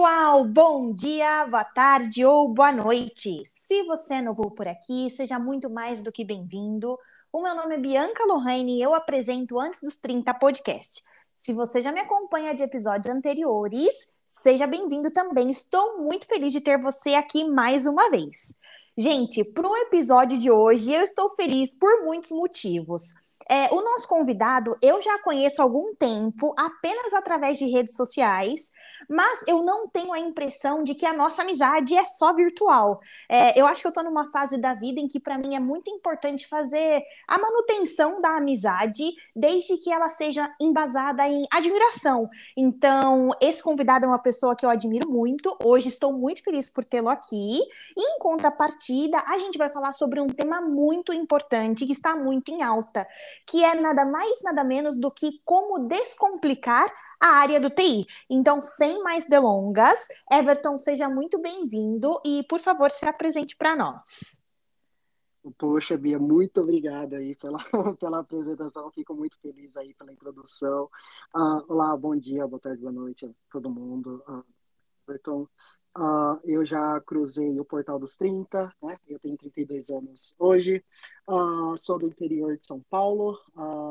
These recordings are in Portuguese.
pessoal, bom dia, boa tarde ou boa noite. Se você é novo por aqui, seja muito mais do que bem-vindo. O meu nome é Bianca Lohane e eu apresento Antes dos 30 podcast. Se você já me acompanha de episódios anteriores, seja bem-vindo também. Estou muito feliz de ter você aqui mais uma vez. Gente, para o episódio de hoje, eu estou feliz por muitos motivos. É, o nosso convidado eu já conheço há algum tempo, apenas através de redes sociais, mas eu não tenho a impressão de que a nossa amizade é só virtual. É, eu acho que eu estou numa fase da vida em que, para mim, é muito importante fazer a manutenção da amizade, desde que ela seja embasada em admiração. Então, esse convidado é uma pessoa que eu admiro muito. Hoje estou muito feliz por tê-lo aqui. E, em contrapartida, a gente vai falar sobre um tema muito importante que está muito em alta, que é nada mais, nada menos do que como descomplicar a área do TI. Então, sem mais delongas, Everton, seja muito bem-vindo e, por favor, se apresente para nós. Poxa, Bia, muito obrigada aí pela, pela apresentação. Fico muito feliz aí pela introdução. Uh, olá, bom dia, boa tarde, boa noite a todo mundo. Uh, Everton, Uh, eu já cruzei o Portal dos 30, né? Eu tenho 32 anos hoje. Sou do interior de São Paulo,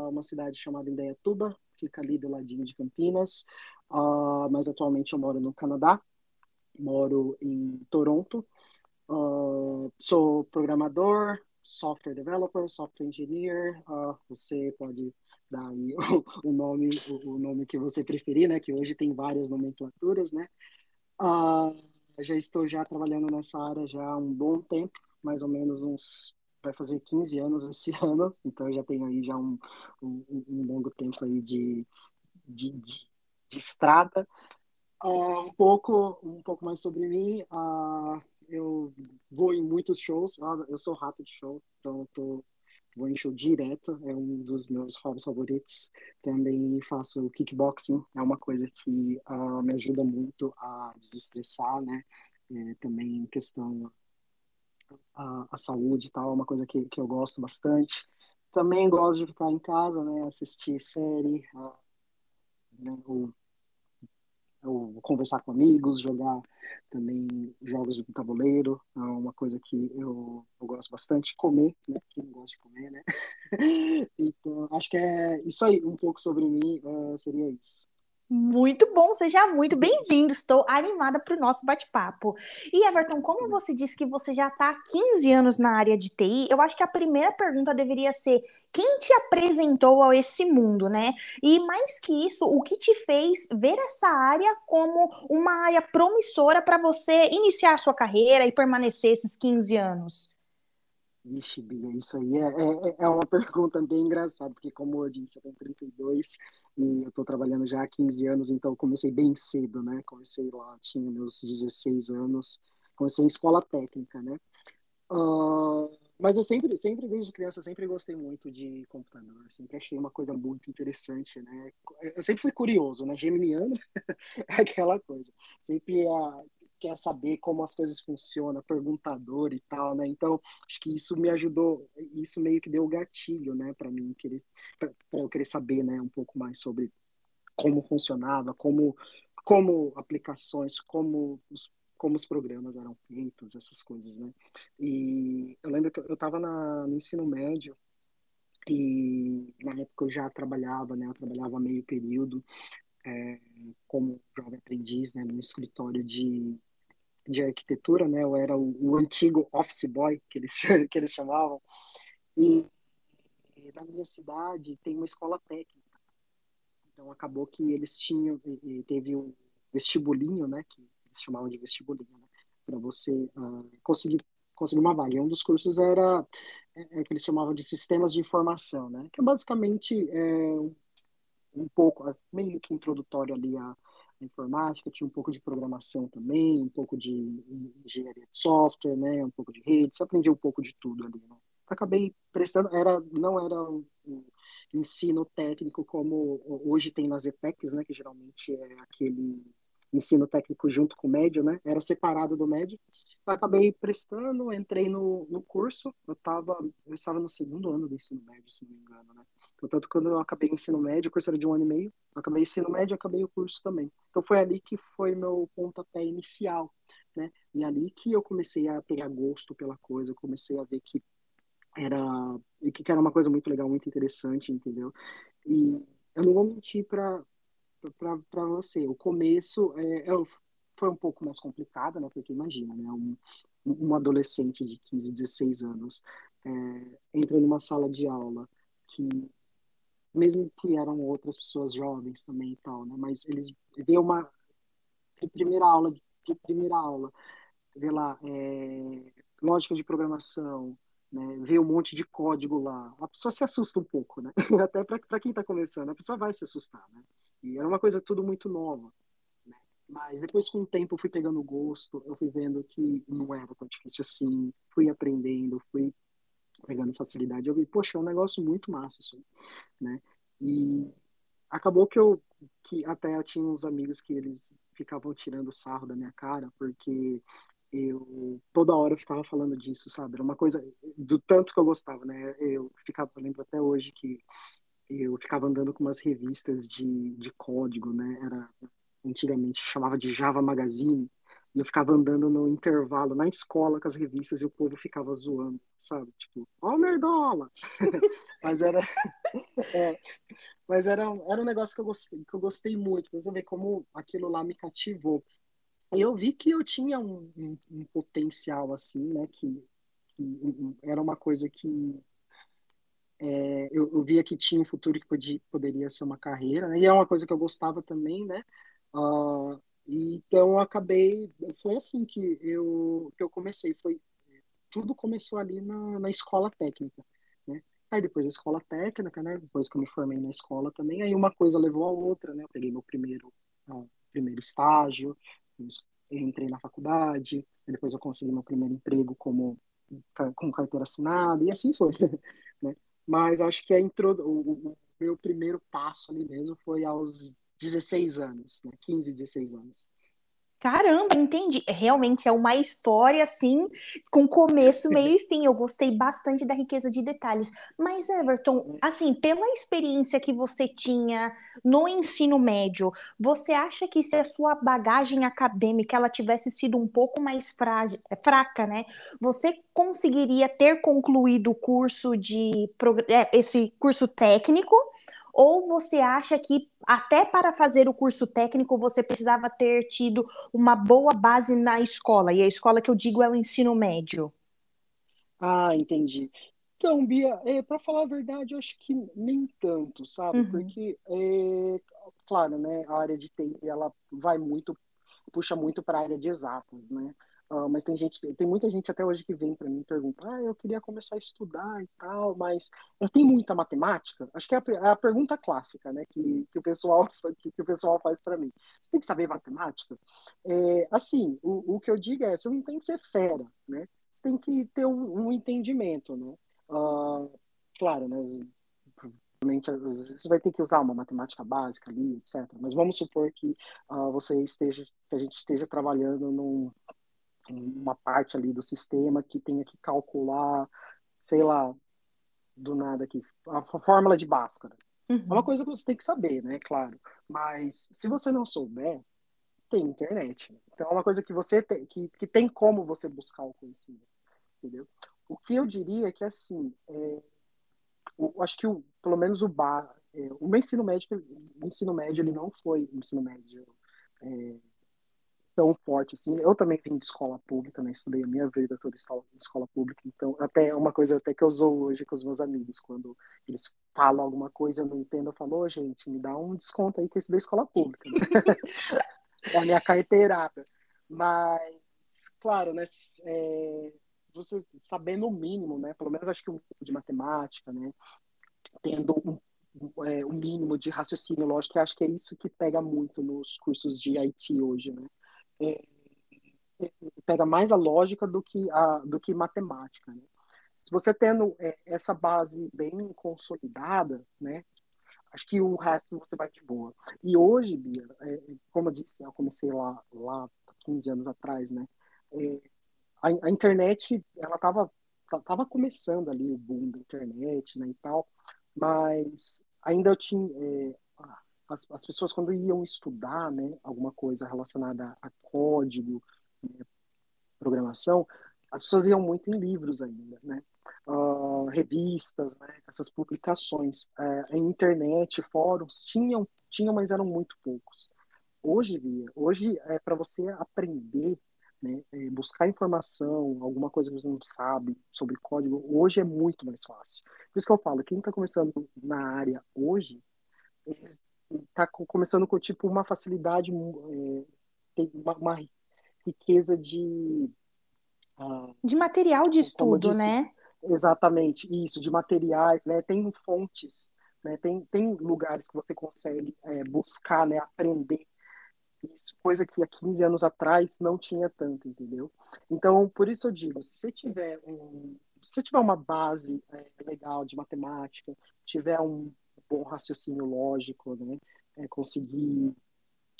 uma cidade chamada Indaiatuba, fica ali do ladinho de Campinas. Mas atualmente eu moro no Canadá, moro em Toronto. sou programador, software developer, software engineer. você pode dar aí o, o nome, o, o, nome que você preferir, né? Que hoje tem várias nomenclaturas, né? Uh, já estou já trabalhando nessa área já há um bom tempo, mais ou menos uns vai fazer 15 anos esse ano, então já tenho aí já um, um, um longo tempo aí de, de, de, de estrada. Uh, um pouco um pouco mais sobre mim, uh, eu vou em muitos shows, uh, eu sou rato de show, então estou vou em show direto, é um dos meus hobbies favoritos. Também faço kickboxing, é uma coisa que uh, me ajuda muito a desestressar, né? É, também questão a, a saúde e tal, é uma coisa que, que eu gosto bastante. Também gosto de ficar em casa, né? Assistir série, uh, né? ou ou conversar com amigos, jogar também jogos de tabuleiro, é uma coisa que eu, eu gosto bastante, comer, né? Quem não gosta de comer, né? então, acho que é isso aí, um pouco sobre mim, uh, seria isso. Muito bom, seja muito bem-vindo. Estou animada para o nosso bate-papo. E Everton, como você disse que você já está há 15 anos na área de TI, eu acho que a primeira pergunta deveria ser: quem te apresentou a esse mundo, né? E mais que isso, o que te fez ver essa área como uma área promissora para você iniciar a sua carreira e permanecer esses 15 anos? Vixe, Bia, isso aí é, é, é, uma pergunta bem engraçada, porque como eu disse, eu tenho 32 e eu estou trabalhando já há 15 anos, então comecei bem cedo, né? Comecei lá, tinha meus 16 anos, comecei em escola técnica, né? Uh, mas eu sempre, sempre desde criança, sempre gostei muito de computador, sempre achei uma coisa muito interessante, né? Eu sempre fui curioso, né? Geminiano é aquela coisa. Sempre a, quer saber como as coisas funcionam, perguntador e tal, né? Então, acho que isso me ajudou, isso meio que deu o gatilho, né, para mim querer para eu querer saber, né, um pouco mais sobre como funcionava, como como aplicações, como os como os programas eram feitos, essas coisas, né? E eu lembro que eu estava no ensino médio e na época eu já trabalhava, né? Eu trabalhava meio período é, como jovem aprendiz, né? No escritório de de arquitetura, né? Eu era o, o antigo office boy que eles que eles chamavam. E, e na minha cidade tem uma escola técnica. Então acabou que eles tinham teve um vestibulinho, né? Que eles chamavam de vestibulinho, né? Para você uh, conseguir conseguir uma vaga. E um dos cursos era é, é, que eles chamavam de sistemas de informação, né? Que é basicamente é, um pouco meio que introdutório ali a informática, tinha um pouco de programação também, um pouco de engenharia de software, né, um pouco de redes, aprendi um pouco de tudo ali, né. Acabei prestando, era, não era um, um ensino técnico como hoje tem nas ETECs, né, que geralmente é aquele ensino técnico junto com o médio, né, era separado do médio. Acabei prestando, entrei no, no curso, eu, tava, eu estava no segundo ano do ensino médio, se não me engano, né, Portanto, quando eu acabei o ensino médio, o curso era de um ano e meio, acabei o ensino médio, acabei o curso também. Então foi ali que foi meu pontapé inicial, né? E ali que eu comecei a pegar gosto pela coisa, eu comecei a ver que era que era uma coisa muito legal, muito interessante, entendeu? E eu não vou mentir para para você. O começo é, é, foi um pouco mais complicado, né? Porque imagina, né? Um, um adolescente de 15, 16 anos é, entra numa sala de aula que mesmo que eram outras pessoas jovens também e tal, né? Mas eles vê uma primeira aula, primeira aula, vê lá é, lógica de programação, né? Vê um monte de código lá, a pessoa se assusta um pouco, né? Até para quem está começando, a pessoa vai se assustar, né? E era uma coisa tudo muito nova. Né? Mas depois, com o tempo, eu fui pegando gosto, eu fui vendo que não era tão difícil assim, fui aprendendo, fui pegando facilidade. Eu vi, poxa, é um negócio muito massa isso, né? E acabou que eu, que até eu tinha uns amigos que eles ficavam tirando sarro da minha cara, porque eu toda hora eu ficava falando disso, sabe? Era uma coisa do tanto que eu gostava, né? Eu ficava, eu lembro até hoje que eu ficava andando com umas revistas de, de código, né? Era antigamente chamava de Java Magazine, e eu ficava andando no intervalo na escola com as revistas e o povo ficava zoando, sabe? Tipo, ó, nerdola! mas era, é, mas era, era um negócio que eu gostei, que eu gostei muito. Você vê como aquilo lá me cativou. E eu vi que eu tinha um, um, um potencial assim, né? Que, que, era uma coisa que é, eu, eu, via que tinha um futuro que podia, poderia ser uma carreira, né? E é uma coisa que eu gostava também, né? Uh, então acabei, foi assim que eu que eu comecei, foi tudo começou ali na, na escola técnica, né? Aí depois a escola técnica, né? Depois que eu me formei na escola também, aí uma coisa levou a outra, né? Eu peguei meu primeiro primeiro estágio, entrei na faculdade, depois eu consegui meu primeiro emprego como com carteira assinada e assim foi, né? Mas acho que a intro, o, o meu primeiro passo ali mesmo foi aos 16 anos, né? 15, 16 anos. Caramba, entendi. Realmente é uma história assim, com começo, meio e fim. Eu gostei bastante da riqueza de detalhes. Mas, Everton, assim, pela experiência que você tinha no ensino médio, você acha que se a sua bagagem acadêmica ela tivesse sido um pouco mais fraca, né? Você conseguiria ter concluído o curso de é, esse curso técnico? Ou você acha que até para fazer o curso técnico você precisava ter tido uma boa base na escola? E a escola que eu digo é o ensino médio. Ah, entendi. Então, Bia, é, para falar a verdade, eu acho que nem tanto, sabe? Uhum. Porque, é, claro, né, a área de TI, ela vai muito, puxa muito para a área de exatas, né? Uh, mas tem gente, tem muita gente até hoje que vem para mim e pergunta, ah, eu queria começar a estudar e tal, mas eu tenho muita matemática? Acho que é a, é a pergunta clássica, né, que, que o pessoal que, que o pessoal faz para mim. Você tem que saber matemática? É, assim, o, o que eu digo é, você não tem que ser fera, né? Você tem que ter um, um entendimento, né? Uh, claro, né? Provavelmente você vai ter que usar uma matemática básica ali, etc. Mas vamos supor que uh, você esteja, que a gente esteja trabalhando num uma parte ali do sistema que tenha que calcular, sei lá, do nada aqui, a fórmula de Bhaskara. Uhum. É uma coisa que você tem que saber, né? Claro. Mas se você não souber, tem internet. Então é uma coisa que você tem, que, que tem como você buscar o conhecimento, entendeu? O que eu diria é que assim, é, o, acho que o, pelo menos o bar, é, o meu ensino médio, o ensino médio ele não foi um ensino médio é, tão forte assim. Eu também vim de escola pública, né? Estudei a minha vida toda em escola pública, então até é uma coisa até que eu sou hoje com os meus amigos, quando eles falam alguma coisa eu não entendo, eu falo, oh, gente, me dá um desconto aí que eu estudei escola pública. É a minha carteirada. Mas, claro, né? É, você sabendo o mínimo, né? Pelo menos acho que um pouco de matemática, né? Tendo um, é, um mínimo de raciocínio lógico, acho que é isso que pega muito nos cursos de IT hoje, né? É, pega mais a lógica do que a do que matemática. Né? Se você tendo é, essa base bem consolidada, né, acho que o resto você vai de boa. E hoje, Bia, é, como eu disse, eu comecei lá lá 15 anos atrás, né? A, a, internet ela estava tava começando ali o boom da internet, né, e tal. Mas ainda eu tinha. As, as pessoas, quando iam estudar né, alguma coisa relacionada a código, né, programação, as pessoas iam muito em livros ainda, né? Uh, revistas, né? essas publicações, uh, internet, fóruns, tinham, tinham, mas eram muito poucos. Hoje, hoje é para você aprender, né, é, buscar informação, alguma coisa que você não sabe sobre código, hoje é muito mais fácil. Por isso que eu falo, quem está começando na área hoje, está começando com tipo uma facilidade, é, tem uma, uma riqueza de uh, de material de estudo, né? Exatamente, isso, de materiais, né? Tem fontes, né? Tem, tem lugares que você consegue é, buscar, né? Aprender isso, coisa que há 15 anos atrás não tinha tanto, entendeu? Então, por isso eu digo, se tiver um, se tiver uma base é, legal de matemática, tiver um bom raciocínio lógico, né? É, conseguir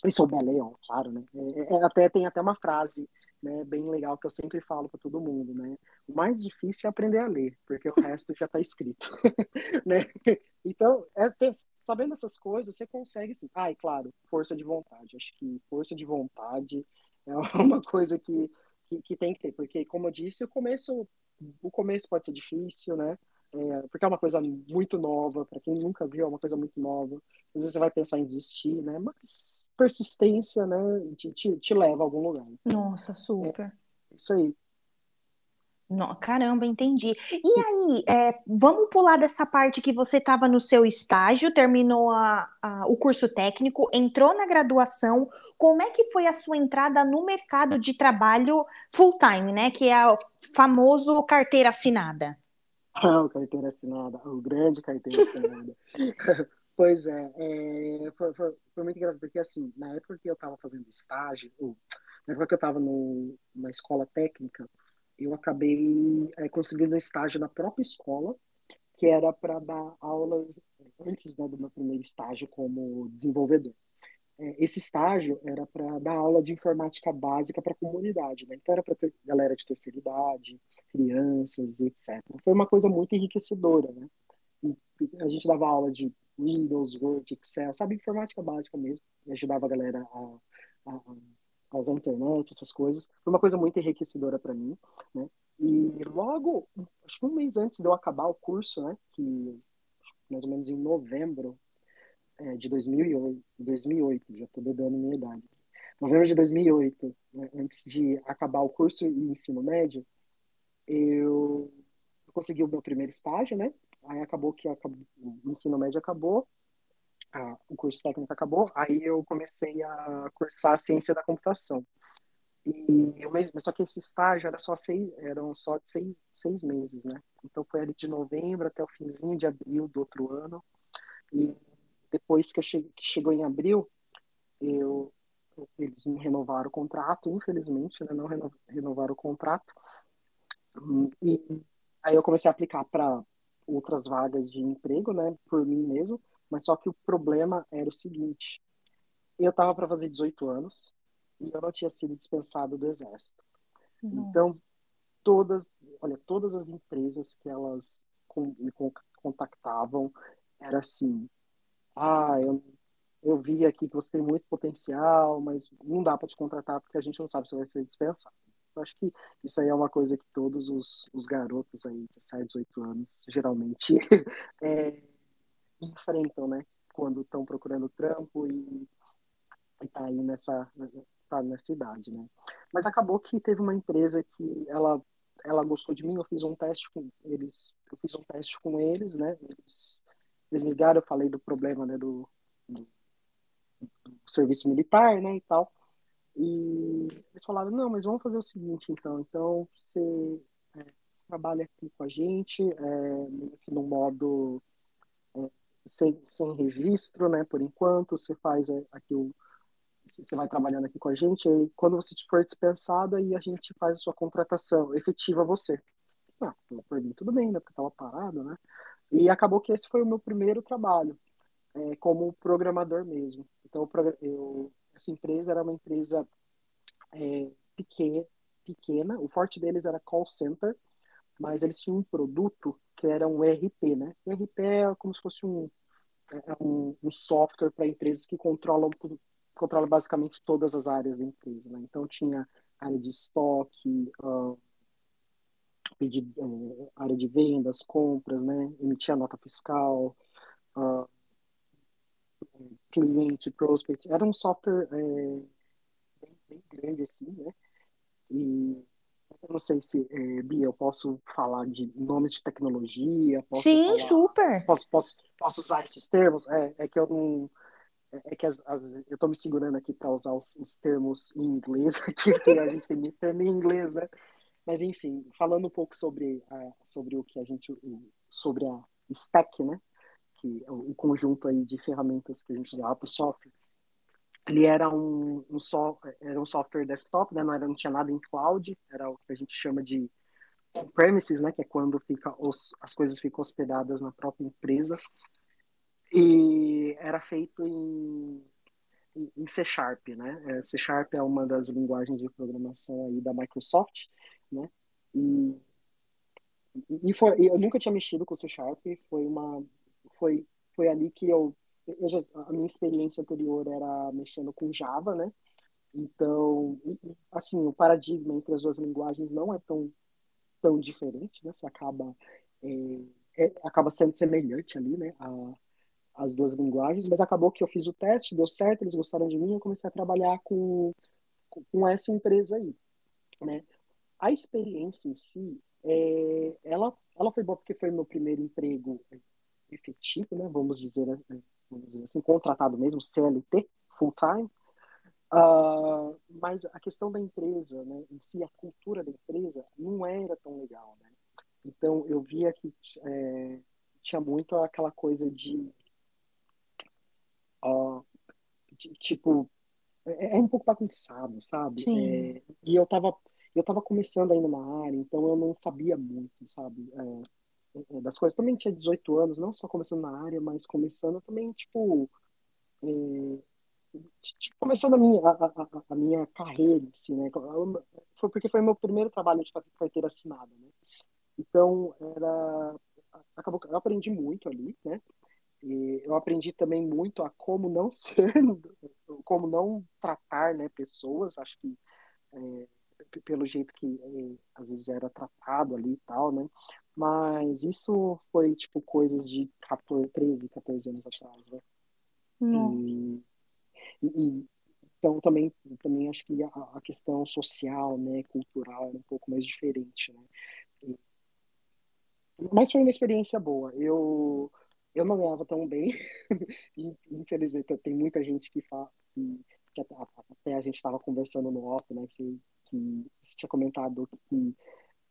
e souber ler, ó, claro, né? É, é, até tem até uma frase, né, bem legal que eu sempre falo para todo mundo, né? O mais difícil é aprender a ler, porque o resto já está escrito, né? Então, é, ter, sabendo essas coisas, você consegue, sim. Ah, e claro, força de vontade. Acho que força de vontade é uma coisa que, que, que tem que ter, porque como eu disse, o começo, o começo pode ser difícil, né? É, porque é uma coisa muito nova, para quem nunca viu, é uma coisa muito nova. Às vezes você vai pensar em desistir, né? Mas persistência, né, te, te, te leva a algum lugar. Nossa, super. É, isso aí. Não, caramba, entendi. E aí, é, vamos pular dessa parte que você estava no seu estágio, terminou a, a, o curso técnico, entrou na graduação. Como é que foi a sua entrada no mercado de trabalho full time, né? Que é o famoso carteira assinada. Ah, o carteira assinada, o grande carteira assinada. pois é, é foi, foi, foi, muito engraçado, porque assim, na época que eu estava fazendo estágio, na época que eu estava na escola técnica, eu acabei é, conseguindo um estágio na própria escola, que era para dar aulas antes né, do meu primeiro estágio como desenvolvedor. É, esse estágio era para dar aula de informática básica para a comunidade, né? então era para galera de terceira idade, crianças, etc. Foi uma coisa muito enriquecedora, né? E a gente dava aula de Windows, Word, Excel, sabe, informática básica mesmo, e ajudava a galera a, a, a usar a internet, essas coisas. Foi uma coisa muito enriquecedora para mim, né? E logo, acho que um mês antes de eu acabar o curso, né, que mais ou menos em novembro é, de 2008, 2008 já estou dando minha idade. Novembro de 2008, né, antes de acabar o curso e ensino médio, eu consegui o meu primeiro estágio, né? Aí acabou que acabou, o ensino médio acabou, a, o curso técnico acabou, aí eu comecei a cursar a ciência da computação. E eu mesmo, só que esse estágio era só seis, eram só de seis, seis meses, né? Então foi ali de novembro até o finzinho de abril do outro ano. E depois que, cheguei, que chegou em abril, eu, eles não renovaram o contrato, infelizmente, né? não renovaram o contrato. E aí eu comecei a aplicar para outras vagas de emprego, né, por mim mesmo, mas só que o problema era o seguinte: eu estava para fazer 18 anos e eu não tinha sido dispensado do exército. Uhum. Então, todas, olha, todas as empresas que elas me contactavam era assim: ah, eu, eu vi aqui que você tem muito potencial, mas não dá para te contratar porque a gente não sabe se vai ser dispensado. Eu acho que isso aí é uma coisa que todos os, os garotos aí, 17, 18 anos, geralmente é, enfrentam, né? Quando estão procurando trampo e, e tá aí nessa, tá nessa idade, né? Mas acabou que teve uma empresa que ela, ela gostou de mim, eu fiz um teste com eles, eu fiz um teste com eles, né? Eles, eles me ligaram, eu falei do problema, né, do, do, do serviço militar, né, e tal. E eles falaram, não, mas vamos fazer o seguinte, então. Então, você, é, você trabalha aqui com a gente, é, no modo é, sem, sem registro, né, por enquanto. Você faz é, aqui o... Você vai trabalhando aqui com a gente, e quando você for dispensado, aí a gente faz a sua contratação, efetiva você. Ah, por mim tudo bem, né, porque estava parado, né. E acabou que esse foi o meu primeiro trabalho, é, como programador mesmo. Então, eu essa empresa era uma empresa é, pequena, pequena, o forte deles era call center, mas eles tinham um produto que era um ERP, né? ERP é como se fosse um, é um, um software para empresas que controlam controla basicamente todas as áreas da empresa, né? Então tinha área de estoque, uh, uh, área de vendas, compras, né? Emitia nota fiscal, uh, cliente, prospect. Era um software é, bem, bem, grande assim, né? E eu não sei se, é, Bia, eu posso falar de nomes de tecnologia? Sim, falar, super. Posso, posso, posso usar esses termos? É, é que eu não é que as, as, eu estou me segurando aqui para usar os, os, termos em inglês aqui, porque a gente tem muito termo em inglês, né? Mas enfim, falando um pouco sobre, a, sobre o que a gente sobre a stack, né? Que é o, conjunto aí de ferramentas que a gente usava para o software. Ele era um, um era um software desktop, né? Não era não tinha nada em cloud, era o que a gente chama de on-premises, né? Que é quando fica os, as coisas ficam hospedadas na própria empresa e era feito em, em C Sharp, né? É, C Sharp é uma das linguagens de programação aí da Microsoft, né? E, e foi, eu nunca tinha mexido com C Sharp, foi uma foi foi ali que eu, eu já, a minha experiência anterior era mexendo com Java, né? Então, assim, o paradigma entre as duas linguagens não é tão tão diferente, né? Você acaba é, é, acaba sendo semelhante ali, né? A, as duas linguagens, mas acabou que eu fiz o teste, deu certo, eles gostaram de mim, eu comecei a trabalhar com, com essa empresa aí, né? A experiência em si, é, ela, ela foi boa porque foi meu primeiro emprego efetivo, né? Vamos dizer, vamos dizer assim, contratado mesmo, CLT, full time. Uh, mas a questão da empresa, né, em si, a cultura da empresa, não era tão legal, né? Então, eu via que é, tinha muito aquela coisa de uh, tipo, é, é, um pouco bagunçado, sabe? É, e eu tava, eu tava começando ainda na área, então eu não sabia muito, sabe? É, é das coisas. Também tinha 18 anos, não só começando na área, mas começando também, tipo, é, tipo começando a minha, a, a, a, minha carreira, assim, né? Foi porque foi meu primeiro trabalho de carteira assinada, né? Então, era... Acabou, eu aprendi muito ali, né? E eu aprendi também muito a como não ser, como não tratar né, pessoas. Acho que é, pelo jeito que é, às vezes era tratado ali e tal, né? Mas isso foi tipo coisas de 14, 13, 14 anos atrás, né? E, e, então também, também acho que a, a, questão social, né, cultural era um pouco mais diferente, né? E, mas foi uma experiência boa. Eu eu não ganhava tão bem, infelizmente tem muita gente que fala que, que até, até, a gente estava conversando no off, né, que você, que você tinha comentado que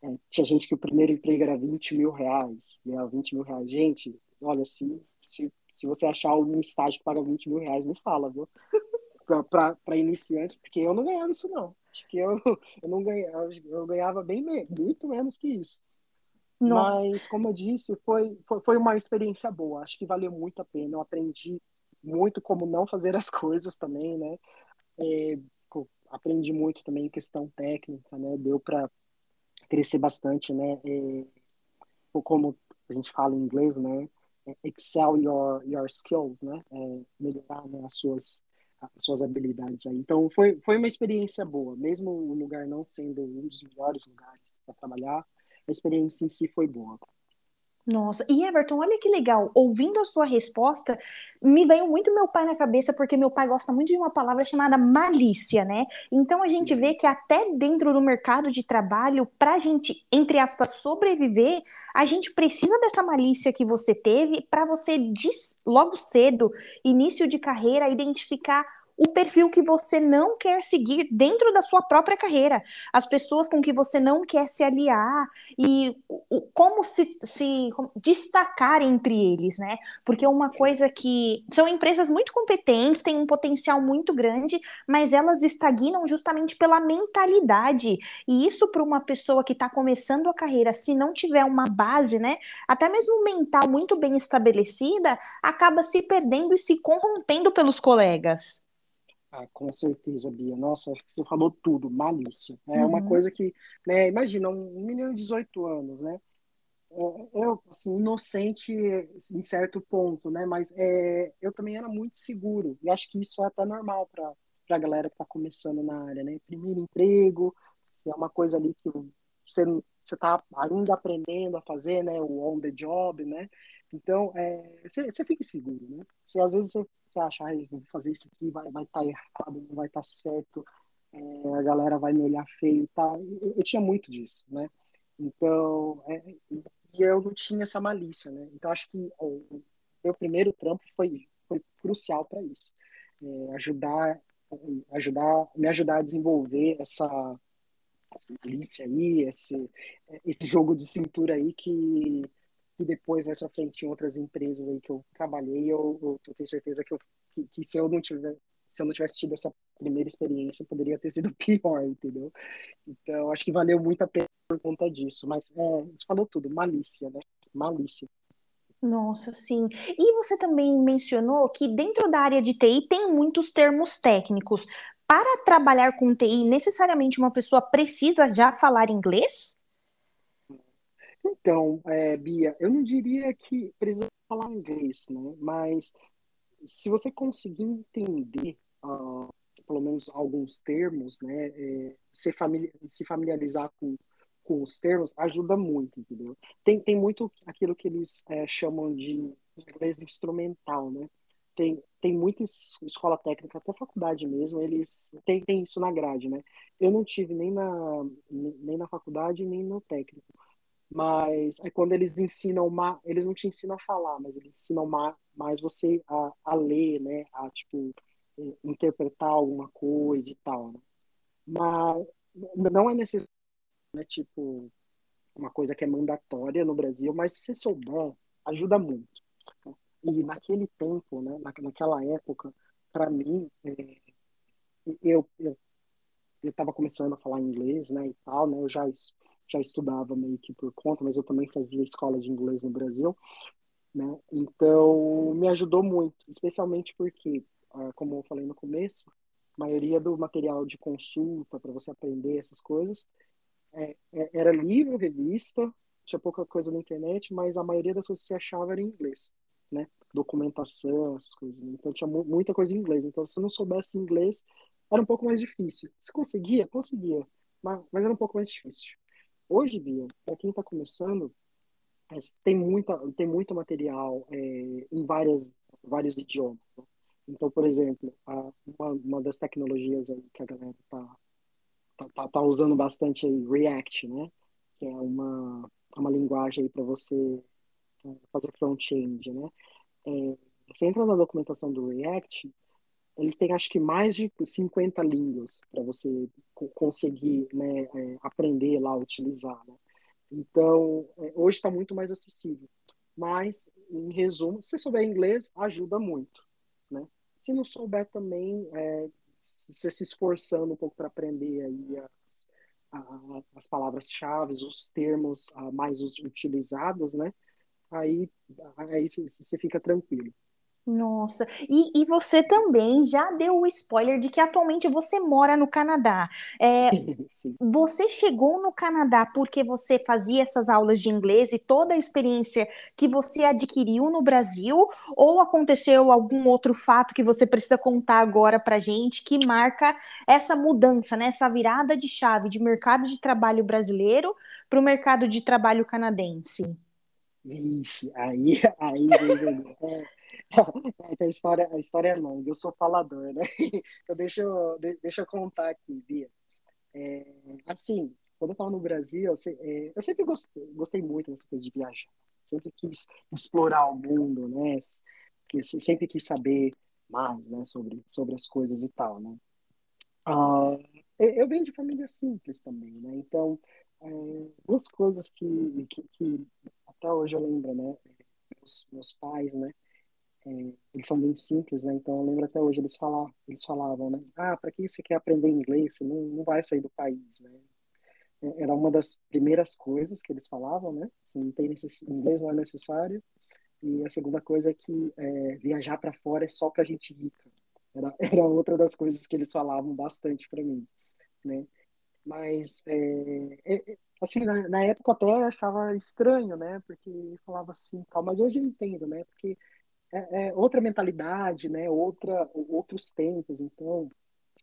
é, tinha gente que o primeiro emprego era 20 mil reais, ganhava 20 mil reais. Gente, olha, se, se, se você achar um estágio que paga 20 mil reais, me fala, viu? para iniciante, porque eu não ganhava isso não. Acho que eu, eu não ganhava, eu ganhava bem muito menos que isso. Não. Mas, como eu disse, foi, foi, foi uma experiência boa. Acho que valeu muito a pena. Eu aprendi muito como não fazer as coisas também, né? É, aprendi muito também questão técnica, né? Deu para crescer bastante, né? É, como a gente fala em inglês, né? É, excel your, your skills, né? É, melhorar né, as suas as suas habilidades aí. Então foi, foi uma experiência boa, mesmo o lugar não sendo um dos melhores lugares para trabalhar, a experiência em si foi boa. Nossa, e Everton, olha que legal, ouvindo a sua resposta, me veio muito meu pai na cabeça, porque meu pai gosta muito de uma palavra chamada malícia, né? Então a gente vê que até dentro do mercado de trabalho, para a gente, entre aspas, sobreviver, a gente precisa dessa malícia que você teve para você, logo cedo, início de carreira, identificar o perfil que você não quer seguir dentro da sua própria carreira, as pessoas com que você não quer se aliar e o, como se, se como, destacar entre eles, né? Porque uma coisa que são empresas muito competentes, têm um potencial muito grande, mas elas estagnam justamente pela mentalidade. E isso para uma pessoa que está começando a carreira, se não tiver uma base, né, até mesmo mental muito bem estabelecida, acaba se perdendo e se corrompendo pelos colegas. Ah, com certeza, Bia. Nossa, você falou tudo, malícia. É uma Uhum. coisa que, né, imagina, um menino de 18 anos, né? É, eu, assim, inocente em certo ponto, né? Mas é, eu também era muito seguro. E acho que isso é até normal para a galera que está começando na área, né? Primeiro emprego, se é uma coisa ali que você você está ainda aprendendo a fazer, né? O on the job, né? Então, é, você, você fica seguro, né? Você, às vezes você, acha, ai, vou fazer isso aqui, vai vai estar errado, não vai estar certo, é, a galera vai me olhar feio e tal. Eu, eu tinha muito disso, né? Então, é, e eu não tinha essa malícia, né? Então acho que o meu primeiro trampo foi, foi crucial para isso, é, ajudar, ajudar, me ajudar a desenvolver essa, essa malícia aí, esse, esse jogo de cintura aí que, que depois mais para frente em outras empresas aí que eu trabalhei, eu, eu, eu tenho certeza que, eu, que, que se eu não tiver se eu não tivesse tido essa primeira experiência, poderia ter sido pior, entendeu? Então, acho que valeu muito a pena por conta disso. Mas é, você falou tudo, malícia, né? Malícia. Nossa, sim. E você também mencionou que dentro da área de TI tem muitos termos técnicos. Para trabalhar com TI, necessariamente uma pessoa precisa já falar inglês? Então, é, Bia, eu não diria que precisa falar inglês, né? Mas se você conseguir entender, uh, pelo menos alguns termos, né? É, se, famili se familiarizar com com os termos ajuda muito, entendeu? Tem, tem muito aquilo que eles é, chamam de inglês instrumental, né? Tem, tem muita escola técnica, até faculdade mesmo, eles têm, têm isso na grade, né? Eu não tive nem na, nem na faculdade, nem no técnico. Mas é quando eles ensinam, uma, eles não te ensinam a falar, mas eles ensinam uma, mais você a, a ler, né? A, tipo, interpretar alguma coisa e tal, né? Mas não é necessário né? Tipo, uma coisa que é mandatória no Brasil, mas se você souber, ajuda muito. E naquele tempo, né, naquela época, para mim, é, eu eu estava começando a falar inglês, né, e tal, né, eu já já estudava meio que por conta, mas eu também fazia escola de inglês no Brasil, né, então me ajudou muito, especialmente porque, ah, como eu falei no começo, a maioria do material de consulta para você aprender essas coisas é, é, era livro, revista, tinha pouca coisa na internet, mas a maioria das coisas que você achava era em inglês, né? Documentação, essas coisas. Né? Então tinha muita coisa em inglês. Então se você não soubesse inglês, era um pouco mais difícil. Se conseguia, conseguia, mas, mas era um pouco mais difícil. Hoje, Bia, para quem está começando, é, tem, muita, tem muito material é, em várias, vários idiomas. Né? Então, por exemplo, a, uma, uma das tecnologias aí que a galera está tá, tá, tá usando bastante aí React, né? Que é uma, uma linguagem para você é, fazer front-end, né? É, você entra na documentação do React, ele tem acho que mais de 50 línguas para você conseguir né, é, aprender lá, utilizar. Né? Então, é, hoje está muito mais acessível. Mas, em resumo, se souber inglês, ajuda muito. Né? Se não souber também, é, você se esforçando um pouco para aprender aí as, as palavras-chave, os termos mais utilizados, né? Aí, aí você fica tranquilo. Nossa, e, e você também já deu o spoiler de que atualmente você mora no Canadá. É, você chegou no Canadá porque você fazia essas aulas de inglês e toda a experiência que você adquiriu no Brasil, ou aconteceu algum outro fato que você precisa contar agora pra gente que marca essa mudança, né, essa virada de chave de mercado de trabalho brasileiro para o mercado de trabalho canadense? Vixe, aí, aí, é, a história, a história é longa, eu sou falador, né? Então deixa eu, deixa eu contar aqui, Bia. É, assim, quando eu estava no Brasil, eu, é, eu sempre gostei, gostei muito dessa coisa de viajar. Sempre quis explorar o mundo, né? Sempre quis saber mais, né? Sobre, sobre as coisas e tal, né? Uh, eu venho de família simples também, né? Então, é, duas coisas que, que, que, até hoje eu lembro, né? Meus, meus pais, né? É, eles são bem simples, né? Então eu lembro até hoje eles falavam, eles falavam, né? Ah, para que você quer aprender inglês? Você não, não vai sair do país, né? É, era uma das primeiras coisas que eles falavam, né? Assim, não tem necess... inglês não é necessário. E a segunda coisa é que é, viajar para fora é só para gente rica. Era, era outra das coisas que eles falavam bastante para mim, né? Mas, é, é, assim, na, na, época eu até achava estranho, né? Porque falava assim, tal, mas hoje eu entendo, né? Porque é, é outra mentalidade, né? Outra, outros tempos, então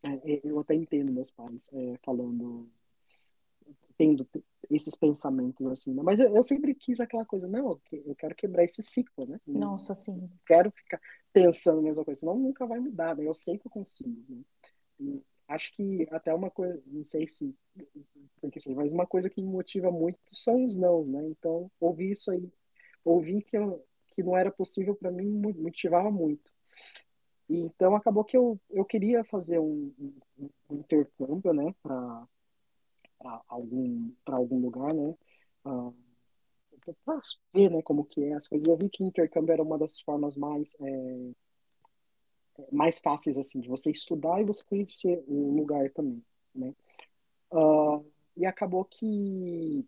é, é, eu até entendo meus pais é, falando, tendo esses pensamentos assim, né? Mas eu, eu, sempre quis aquela coisa, não, eu quero quebrar esse ciclo, né? Nossa, sim. Quero ficar pensando a mesma coisa, senão nunca vai mudar, né? Eu sei que eu consigo, né? E acho que até uma coisa, não sei se porque assim, mas uma coisa que me motiva muito são os nãos, né? Então, ouvir isso aí, ouvir que eu, que não era possível para mim motivava muito. E, então acabou que eu, eu queria fazer um, um, um intercâmbio, né, para algum para algum lugar, né, uh, para ver, né, como que é as coisas. Eu vi que intercâmbio era uma das formas mais é, mais fáceis assim de você estudar e você conhecer o lugar também, né. Uh, e acabou que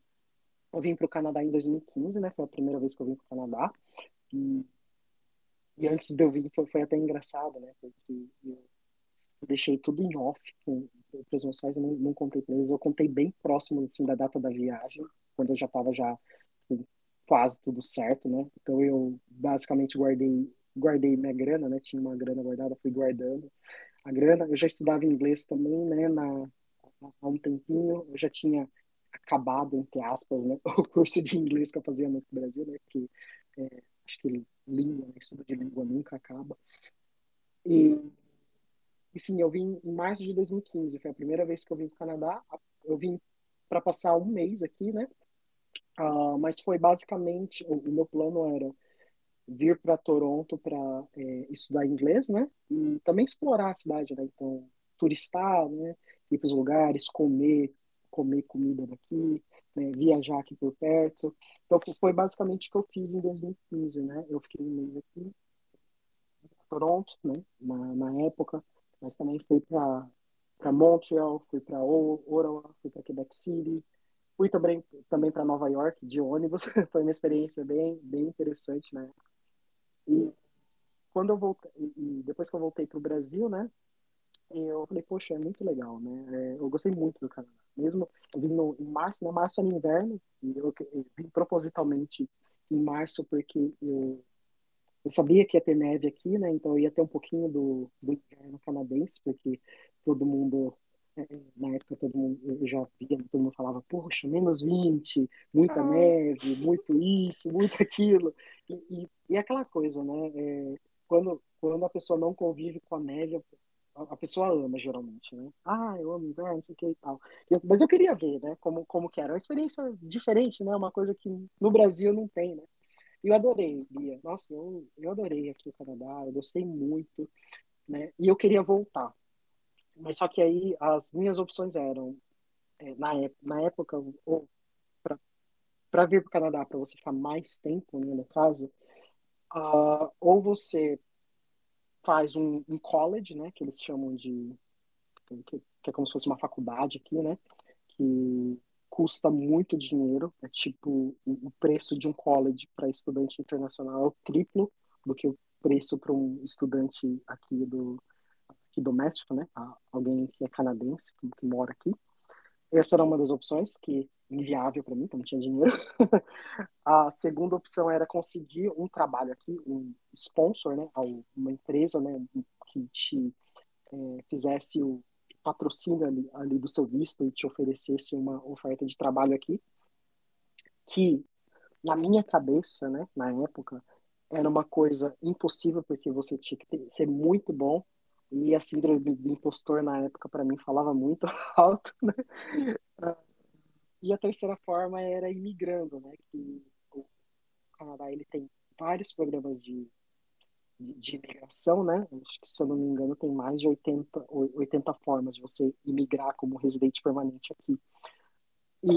eu vim para o Canadá em 2015, né? Foi a primeira vez que eu vim para o Canadá. E, e antes de eu vir foi, foi até engraçado, né? Porque eu, deixei tudo em off para os meus pais, eu não, não contei para eles. Eu contei bem próximo assim, da data da viagem, quando eu já estava já quase tudo certo, né? Então eu basicamente guardei guardei minha grana, né? Tinha uma grana guardada, fui guardando a grana. Eu já estudava inglês também, né? Na há um tempinho, eu já tinha acabado, entre aspas, né, o curso de inglês que eu fazia no Brasil, né, que é, acho que língua, né, estudo de língua nunca acaba. E, e sim, eu vim em março de 2015, foi a primeira vez que eu vim para o Canadá. Eu vim para passar um mês aqui, né, uh, mas foi basicamente, o, o meu plano era vir para Toronto para é, estudar inglês, né, e também explorar a cidade, né, então turistar, né, ir para os lugares, comer, comer comida daqui, né, viajar aqui por perto. Então foi basicamente o que eu fiz em 2015, né? Eu fiquei um mês aqui em Toronto, né? Na, na época, mas também fui para Montreal, fui para Ottawa, fui para Quebec City, fui também também para Nova York de ônibus. foi uma experiência bem bem interessante, né? E quando eu voltei, e depois que eu voltei para o Brasil, né? eu falei, poxa, é muito legal, né? É, eu gostei muito do Canadá. Mesmo eu vim no, em março, né? Março é no inverno, e eu, eu, vim propositalmente em março porque eu, eu sabia que ia ter neve aqui, né? Então eu ia ter um pouquinho do, do inverno canadense, porque todo mundo, é, na época todo mundo, eu já via, todo mundo falava, poxa, menos 20, muita ah. neve, muito isso, muito aquilo. E, e, e aquela coisa, né? É, quando, quando a pessoa não convive com a neve, a pessoa ama geralmente, né? Ah, eu amo inverno, não sei o que e tal. mas eu queria ver, né? Como, como que era. Uma experiência diferente, né? Uma coisa que no Brasil não tem, né? E eu adorei, Bia. Nossa, eu, eu adorei aqui o Canadá, eu gostei muito, né? E eu queria voltar. Mas só que aí as minhas opções eram, é, na, na época, ou para vir para o Canadá, para você ficar mais tempo, né, no caso, uh, ou você faz um, um college, né, que eles chamam de que, que, é como se fosse uma faculdade aqui, né, que custa muito dinheiro, é tipo o preço de um college para estudante internacional é o triplo do que o preço para um estudante aqui do aqui doméstico, né, alguém que é canadense que, que mora aqui. Essa era uma das opções que inviável para mim, porque não tinha dinheiro. a segunda opção era conseguir um trabalho aqui, um sponsor, né, uma empresa, né, que te é, fizesse o patrocínio ali, ali, do seu visto e te oferecesse uma oferta de trabalho aqui, que na minha cabeça, né, na época, era uma coisa impossível porque você tinha que ter, ser muito bom e a síndrome do impostor na época para mim falava muito alto, né? E a terceira forma era imigrando, né? Que o Canadá ele tem vários programas de, de, de imigração, né? Acho que, se eu não me engano, tem mais de 80, 80 formas de você imigrar como residente permanente aqui. E,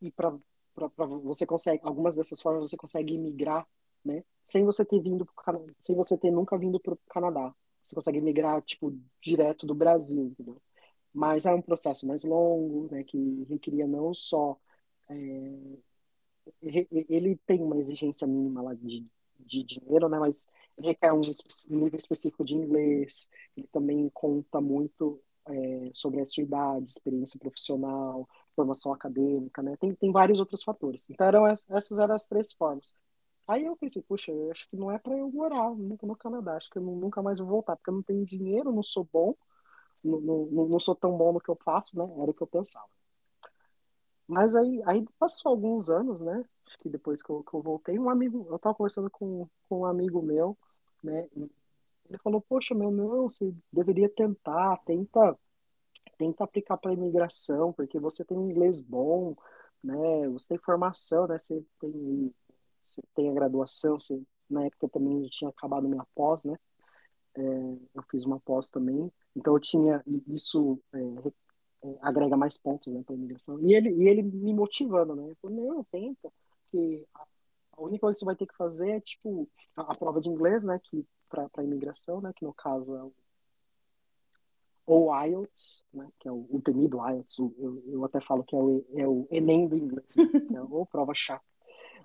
e para você consegue, algumas dessas formas você consegue imigrar, né? Sem você ter vindo pro, sem você ter nunca vindo para o Canadá. Você consegue migrar, tipo, direto do Brasil, entendeu? mas é um processo mais longo, né, que requeria não só é, ele tem uma exigência mínima lá de, de dinheiro, né, mas requer um nível específico de inglês, ele também conta muito é, sobre a sua idade, experiência profissional, formação acadêmica, né? Tem, tem vários outros fatores. Então, eram, essas eram as três formas. Aí eu pensei, puxa, eu acho que não é para eu morar nunca no Canadá, acho que eu nunca mais vou voltar, porque eu não tenho dinheiro, não sou bom, não, não, não sou tão bom no que eu faço, né? Era o que eu pensava. Mas aí, aí passou alguns anos, né? Acho que depois que eu, que eu voltei, um amigo, eu tava conversando com, com um amigo meu, né? Ele falou, poxa, meu, não, você deveria tentar, tenta, tenta aplicar para imigração, porque você tem inglês bom, né? Você tem formação, né? Você tem, você tem a graduação, na época eu também tinha acabado minha pós, né? É, eu fiz uma pós também, então eu tinha isso é, é, agrega mais pontos né, para imigração. E ele, e ele me motivando, né? Ele falou, não, tenta, que a única coisa que você vai ter que fazer é, tipo, a, a prova de inglês, né, que para imigração, né, que no caso é o ou IELTS, né, que é o, o temido IELTS, eu, eu até falo que é o, é o Enem do inglês, né, é ou prova chata,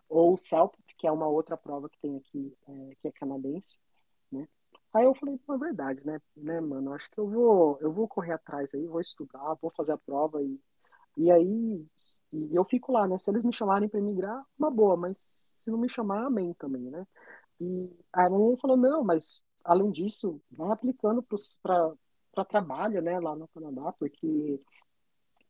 ou CELP, que é uma outra prova que tem aqui, é, que é canadense, né, Aí eu falei, pô, é verdade, né, né, mano, acho que eu vou, eu vou correr atrás aí, vou estudar, vou fazer a prova e, e aí e eu fico lá, né, se eles me chamarem para emigrar, uma boa, mas se não me chamar, amém também, né. E a menina falou, não, mas além disso, vai aplicando para trabalho, né, lá no Canadá, porque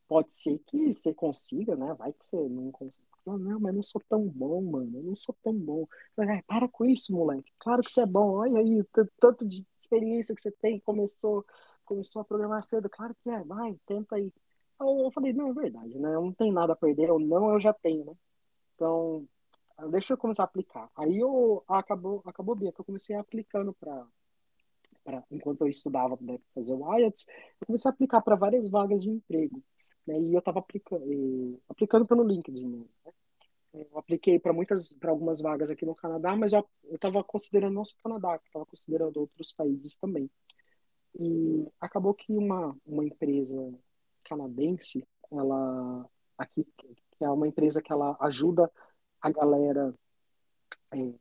pode ser que você consiga, né, vai que você não consiga não, mas eu não sou tão bom, mano. Eu não sou tão bom. Falei, para com isso, moleque. Claro que você é bom. Olha aí, tanto de experiência que você tem. Começou, começou a programar cedo. Claro que é. Vai, tenta aí. Eu falei, não, é verdade, né? Eu não tenho nada a perder. Ou não, eu já tenho, né? Então, deixa eu começar a aplicar. Aí eu acabou, acabou bem, que eu comecei aplicando para enquanto eu estudava para fazer o IELTS, eu comecei a aplicar para várias vagas de emprego. Né? E eu estava aplica aplicando pelo LinkedIn. Né? Eu apliquei para muitas, para algumas vagas aqui no Canadá, mas eu estava considerando não só o Canadá, estava considerando outros países também. E acabou que uma, uma empresa canadense, ela aqui que é uma empresa que ela ajuda a galera é,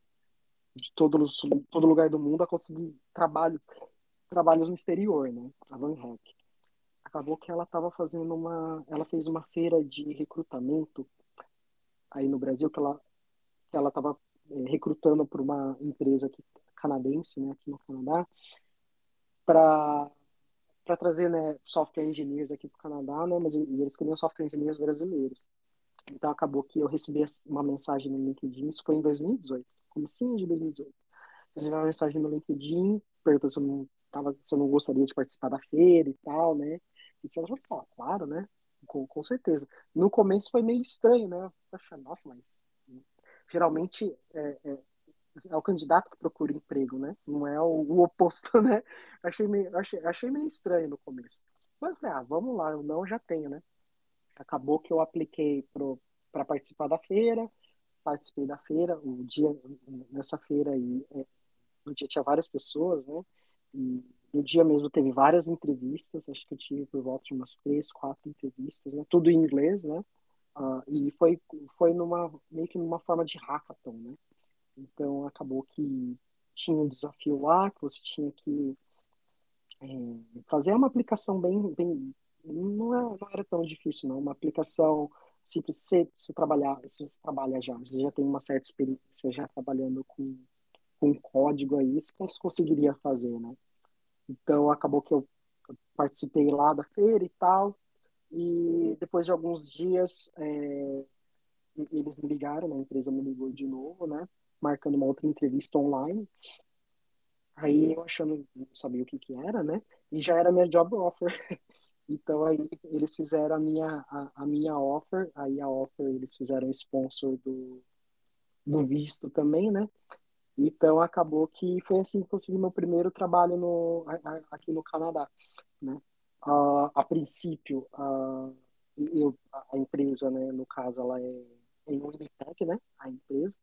de todo, todo lugar do mundo a conseguir trabalho, trabalhos no exterior, né? A Van acabou que ela estava fazendo uma, ela fez uma feira de recrutamento aí no Brasil que ela que ela estava é, recrutando para uma empresa aqui, canadense, né, aqui no Canadá, para para trazer né, software engineers aqui para o Canadá, né, mas eles queriam software engineers brasileiros. Então acabou que eu recebi uma mensagem no LinkedIn, isso foi em 2018, comecinho de 2018. Recebi uma mensagem no LinkedIn, perguntando se eu não tava, se eu não gostaria de participar da feira e tal, né? E vai falar, claro, né? Com, com certeza. No começo foi meio estranho, né? Poxa, nossa, mas geralmente é, é, é, o candidato que procura emprego, né? Não é o, o oposto, né? Achei meio, achei, achei meio estranho no começo. Mas, ah, vamos lá, eu não já tenho, né? Acabou que eu apliquei para participar da feira, participei da feira, o dia, nessa feira aí, é, no dia tinha várias pessoas, né? E no dia mesmo teve várias entrevistas, acho que eu tive por volta de umas três, quatro entrevistas, né? Tudo em inglês, né? Uh, e foi, foi numa, meio que numa forma de hackathon, né? Então acabou que tinha um desafio lá, que você tinha que é, fazer uma aplicação bem, bem não, é, não era tão difícil, não. Uma aplicação se você trabalhar, se você trabalha já, você já tem uma certa experiência já trabalhando com, com código aí, você conseguiria fazer, né? Então acabou que eu participei lá da feira e tal. E depois de alguns dias, é, eles me ligaram, né? a empresa me ligou de novo, né? Marcando uma outra entrevista online. Aí eu achando, não sabia o que que era, né? E já era minha job offer. Então aí eles fizeram a minha, a, a, minha offer, aí a offer eles fizeram sponsor do, do visto também, né? Então acabou que foi assim que consegui meu primeiro trabalho no, aqui no Canadá, né? A princípio, eu, a empresa, né, no caso, ela é em Winnipeg, né, a empresa.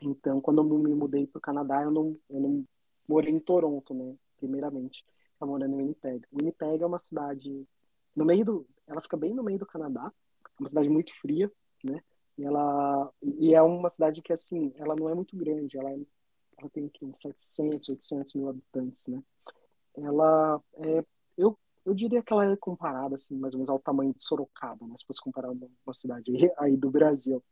Então, quando eu me mudei para o Canadá, eu não, eu não morei em Toronto, né, primeiramente. Eu morando em Winnipeg. Winnipeg é uma cidade no meio do, ela fica bem no meio do Canadá, é uma cidade muito fria, né? Ela e é uma cidade que assim, ela não é muito grande, ela é ela tem aqui uns 700, 800 mil habitantes, né? Ela é, eu, eu diria que ela é comparada, assim, mais ou menos ao tamanho de Sorocaba, né? Se fosse comparar uma cidade aí do Brasil.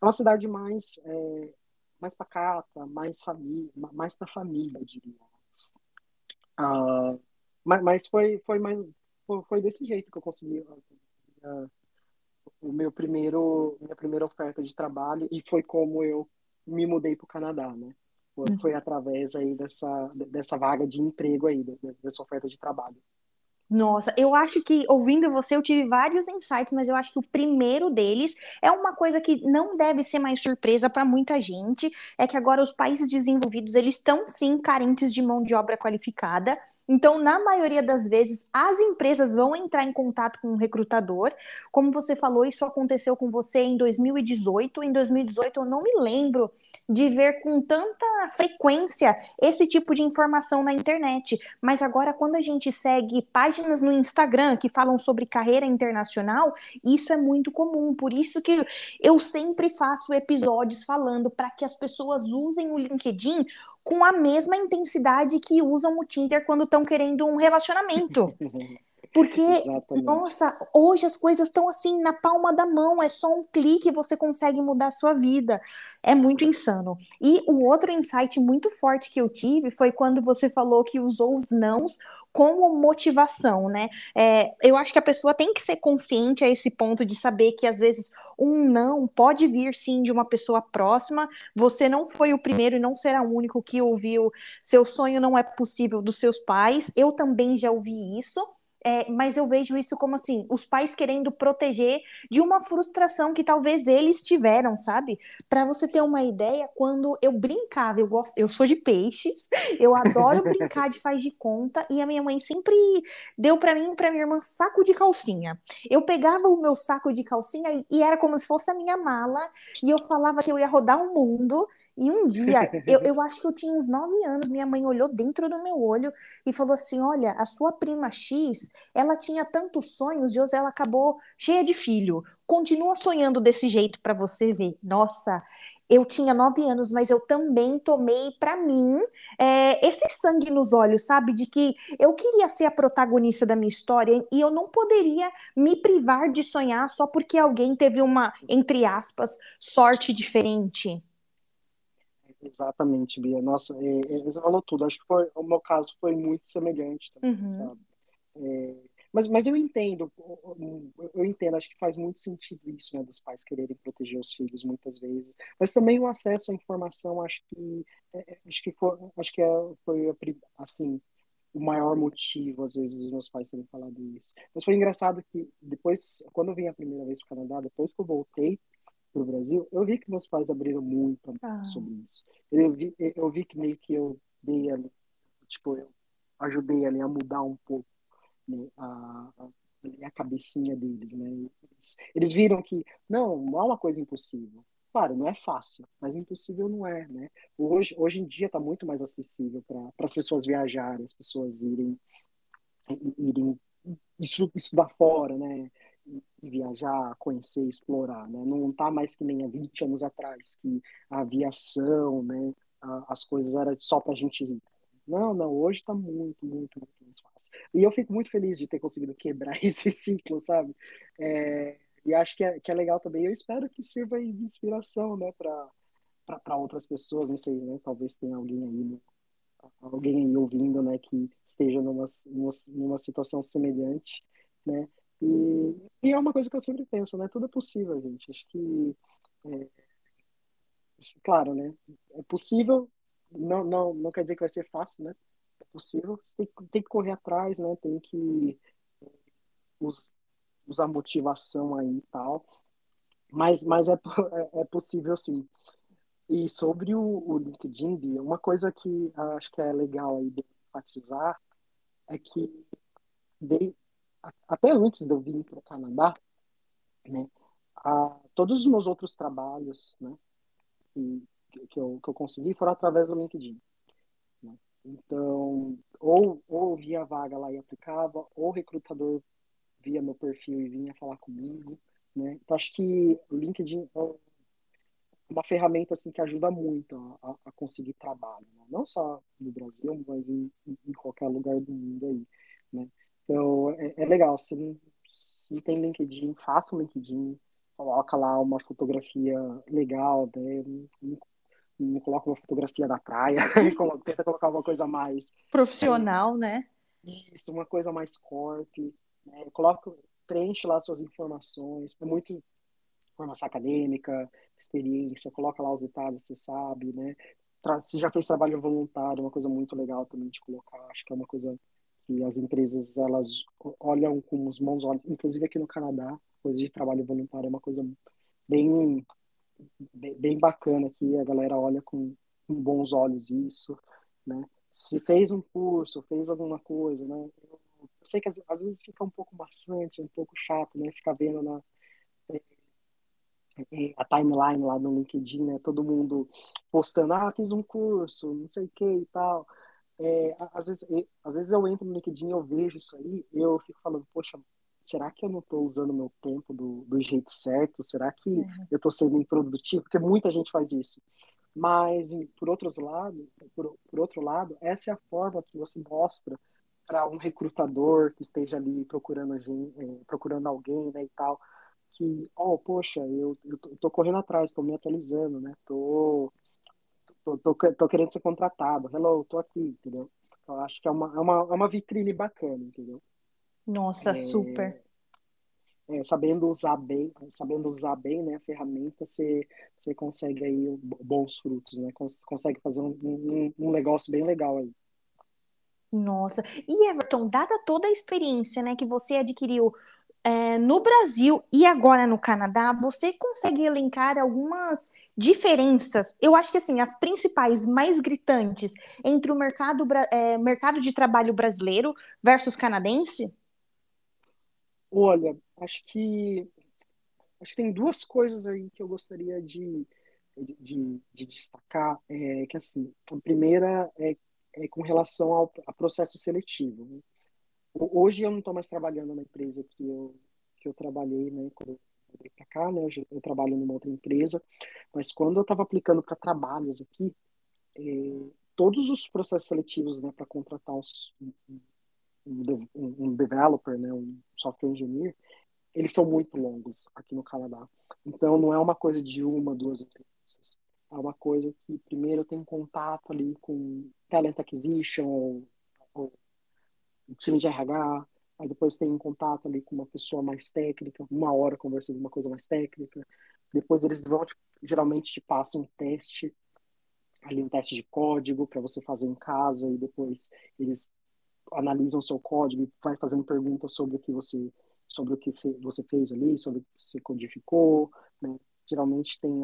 É uma cidade mais, é, mais pacata, mais família, mais para família, eu diria. Uh, mas, mas foi, foi mais foi desse jeito que eu consegui uh, o meu primeiro minha primeira oferta de trabalho e foi como eu me mudei para o Canadá, né? Foi, uhum. foi através aí dessa dessa vaga de emprego aí dessa oferta de trabalho. Nossa, eu acho que ouvindo você eu tive vários insights, mas eu acho que o primeiro deles é uma coisa que não deve ser mais surpresa para muita gente, é que agora os países desenvolvidos eles estão sim carentes de mão de obra qualificada. Então, na maioria das vezes, as empresas vão entrar em contato com o recrutador. Como você falou, isso aconteceu com você em 2018. Em 2018 eu não me lembro de ver com tanta frequência esse tipo de informação na internet, mas agora quando a gente segue páginas páginas no Instagram que falam sobre carreira internacional, isso é muito comum. Por isso que eu sempre faço episódios falando para que as pessoas usem o LinkedIn com a mesma intensidade que usam o Tinder quando estão querendo um relacionamento. Porque, Exatamente. nossa, hoje as coisas estão assim na palma da mão, é só um clique você consegue mudar a sua vida. É muito insano. E o outro insight muito forte que eu tive foi quando você falou que usou os nãos como motivação, né? É, eu acho que a pessoa tem que ser consciente a esse ponto de saber que às vezes um não pode vir sim de uma pessoa próxima. Você não foi o primeiro e não será o único que ouviu seu sonho não é possível dos seus pais. Eu também já ouvi isso. É, mas eu vejo isso como assim, os pais querendo proteger de uma frustração que talvez eles tiveram, sabe? Para você ter uma ideia, quando eu brincava, eu gosto, eu sou de peixes, eu adoro brincar de faz de conta e a minha mãe sempre deu para mim e para minha irmã saco de calcinha. Eu pegava o meu saco de calcinha e era como se fosse a minha mala e eu falava que eu ia rodar o mundo e um dia, eu, eu acho que eu tinha uns nove anos, minha mãe olhou dentro do meu olho e falou assim: Olha, a sua prima X, ela tinha tantos sonhos e hoje ela acabou cheia de filho. Continua sonhando desse jeito para você ver. Nossa, eu tinha nove anos, mas eu também tomei para mim é, esse sangue nos olhos, sabe? De que eu queria ser a protagonista da minha história e eu não poderia me privar de sonhar só porque alguém teve uma, entre aspas, sorte diferente. Exatamente, Bia. Nossa, você falou tudo. Acho que foi, o meu caso foi muito semelhante também, uhum. sabe? É, mas, mas eu entendo, eu entendo, acho que faz muito sentido isso, né, dos pais quererem proteger os filhos muitas vezes. Mas também o acesso à informação, acho que, é, é acho que foi, acho que é, foi assim, o maior motivo, às vezes, dos meus pais terem falado isso. Mas foi engraçado que depois, quando eu vim a primeira vez para o Canadá, depois que eu voltei, para o Brasil, eu vi que meus pais abriram muito ah. sobre isso. Eu vi, eu vi que meio que eu dei tipo, eu ajudei ali a mudar um pouco né, a, a, a, cabecinha deles, né? Eles, eles, viram que não, não é uma coisa impossível. Claro, não é fácil, mas impossível não é, né? Hoje, hoje em dia está muito mais acessível para as pessoas viajarem, as pessoas irem, irem estudar fora, né? viajar, conhecer, explorar, né? Não tá mais que nem há 20 anos atrás, que a aviação, né, as coisas eram só pra gente ir. Não, não, hoje tá muito, muito, muito fácil. E eu fico muito feliz de ter conseguido quebrar esse ciclo, sabe? É, e acho que é, que é legal também. Eu espero que sirva de inspiração, né, para outras pessoas, não sei, né? Talvez tenha alguém aí, né? alguém aí ouvindo, né, que esteja numa, numa, numa situação semelhante, né? E, e, é uma coisa que eu sempre penso, né? Tudo é possível, gente. Acho que, é, claro, né? É possível, não, não, não quer dizer que vai ser fácil, né? Possível, você tem, tem que correr atrás, né? Tem que us, usar motivação aí e tal. Mas, mas é, é, é possível sim. E sobre o, o LinkedIn, uma coisa que acho que é legal aí de enfatizar é que de, até antes de eu vir para o Canadá, né, a, todos os meus outros trabalhos, né, que, que, eu, que eu consegui foram através do LinkedIn. Então, ou, ou via vaga lá e aplicava, ou o recrutador via meu perfil e vinha falar comigo, né? Então, acho que o LinkedIn, uma ferramenta assim que ajuda muito a, a conseguir trabalho, né? não só no Brasil, mas em, em, qualquer lugar do mundo aí, né? Então é, é legal. Se, se tem LinkedIn, faça um LinkedIn, coloca lá uma fotografia legal, né? Não coloca uma fotografia da praia, tenta colocar uma coisa mais profissional, é, né? Isso, uma coisa mais corte, né? Coloca, preenche lá suas informações. É muito formação acadêmica, experiência, coloca lá os detalhes, você sabe, né? Se já fez trabalho voluntário, é uma coisa muito legal também de colocar. Acho que é uma coisa que as empresas elas olham com os bons olhos, inclusive aqui no Canadá, coisa de trabalho voluntário é uma coisa bem bem bacana que a galera olha com, com bons olhos isso, né? Se fez um curso, fez alguma coisa, né? Eu sei que às, às vezes fica um pouco maçante, um pouco chato, né? Ficar vendo na a timeline lá no LinkedIn, né? Todo mundo postando, ah, fiz um curso, não sei o que e tal. É, às, vezes, às vezes eu entro no LinkedIn, eu vejo isso aí, eu fico falando, poxa, será que eu não estou usando meu tempo do, do jeito certo? Será que uhum. eu estou sendo improdutivo? Porque muita gente faz isso. Mas, por, outros lado, por, por outro lado, essa é a forma que você mostra para um recrutador que esteja ali procurando, é, procurando alguém né, e tal, que, oh, poxa, eu, eu tô, tô correndo atrás, tô me atualizando, né? Tô, tô, tô, tô, querendo ser contratado. Hello, tô aqui, entendeu? Eu acho que é uma, é uma, é uma vitrine bacana, entendeu? Nossa, é, super. É, sabendo usar bem, sabendo usar bem, né, a ferramenta, você, você consegue aí bons frutos, né? Consegue fazer um, um, um negócio bem legal aí. Nossa, e Everton, dada toda a experiência, né, que você adquiriu é, no Brasil e agora no Canadá, você consegue elencar algumas diferenças? Eu acho que assim, as principais, mais gritantes entre o mercado, é, mercado de trabalho brasileiro versus canadense? Olha, acho que acho que tem duas coisas aí que eu gostaria de, de, de destacar. É, que assim, a primeira é, é com relação ao, processo seletivo. Né? Hoje eu não estou mais trabalhando na empresa que eu, que eu trabalhei, né, quando eu para cá, né, eu, eu, trabalho numa outra empresa, mas quando eu estava aplicando para trabalhos aqui, eh, todos os processos seletivos, né, para contratar os, um, developer, né, um software engineer, eles são muito longos aqui no Canadá. Então não é uma coisa de uma, duas entrevistas. É uma coisa que primeiro tenho contato ali com talent acquisition ou, ou time de RH, aí depois tem um contato ali com uma pessoa mais técnica, uma hora conversando uma coisa mais técnica, depois eles vão, tipo, geralmente te passam um teste, ali um teste de código para você fazer em casa, e depois eles analisam o seu código e vai fazendo perguntas sobre o que você sobre o que você fez ali, sobre o que você codificou, né? geralmente tem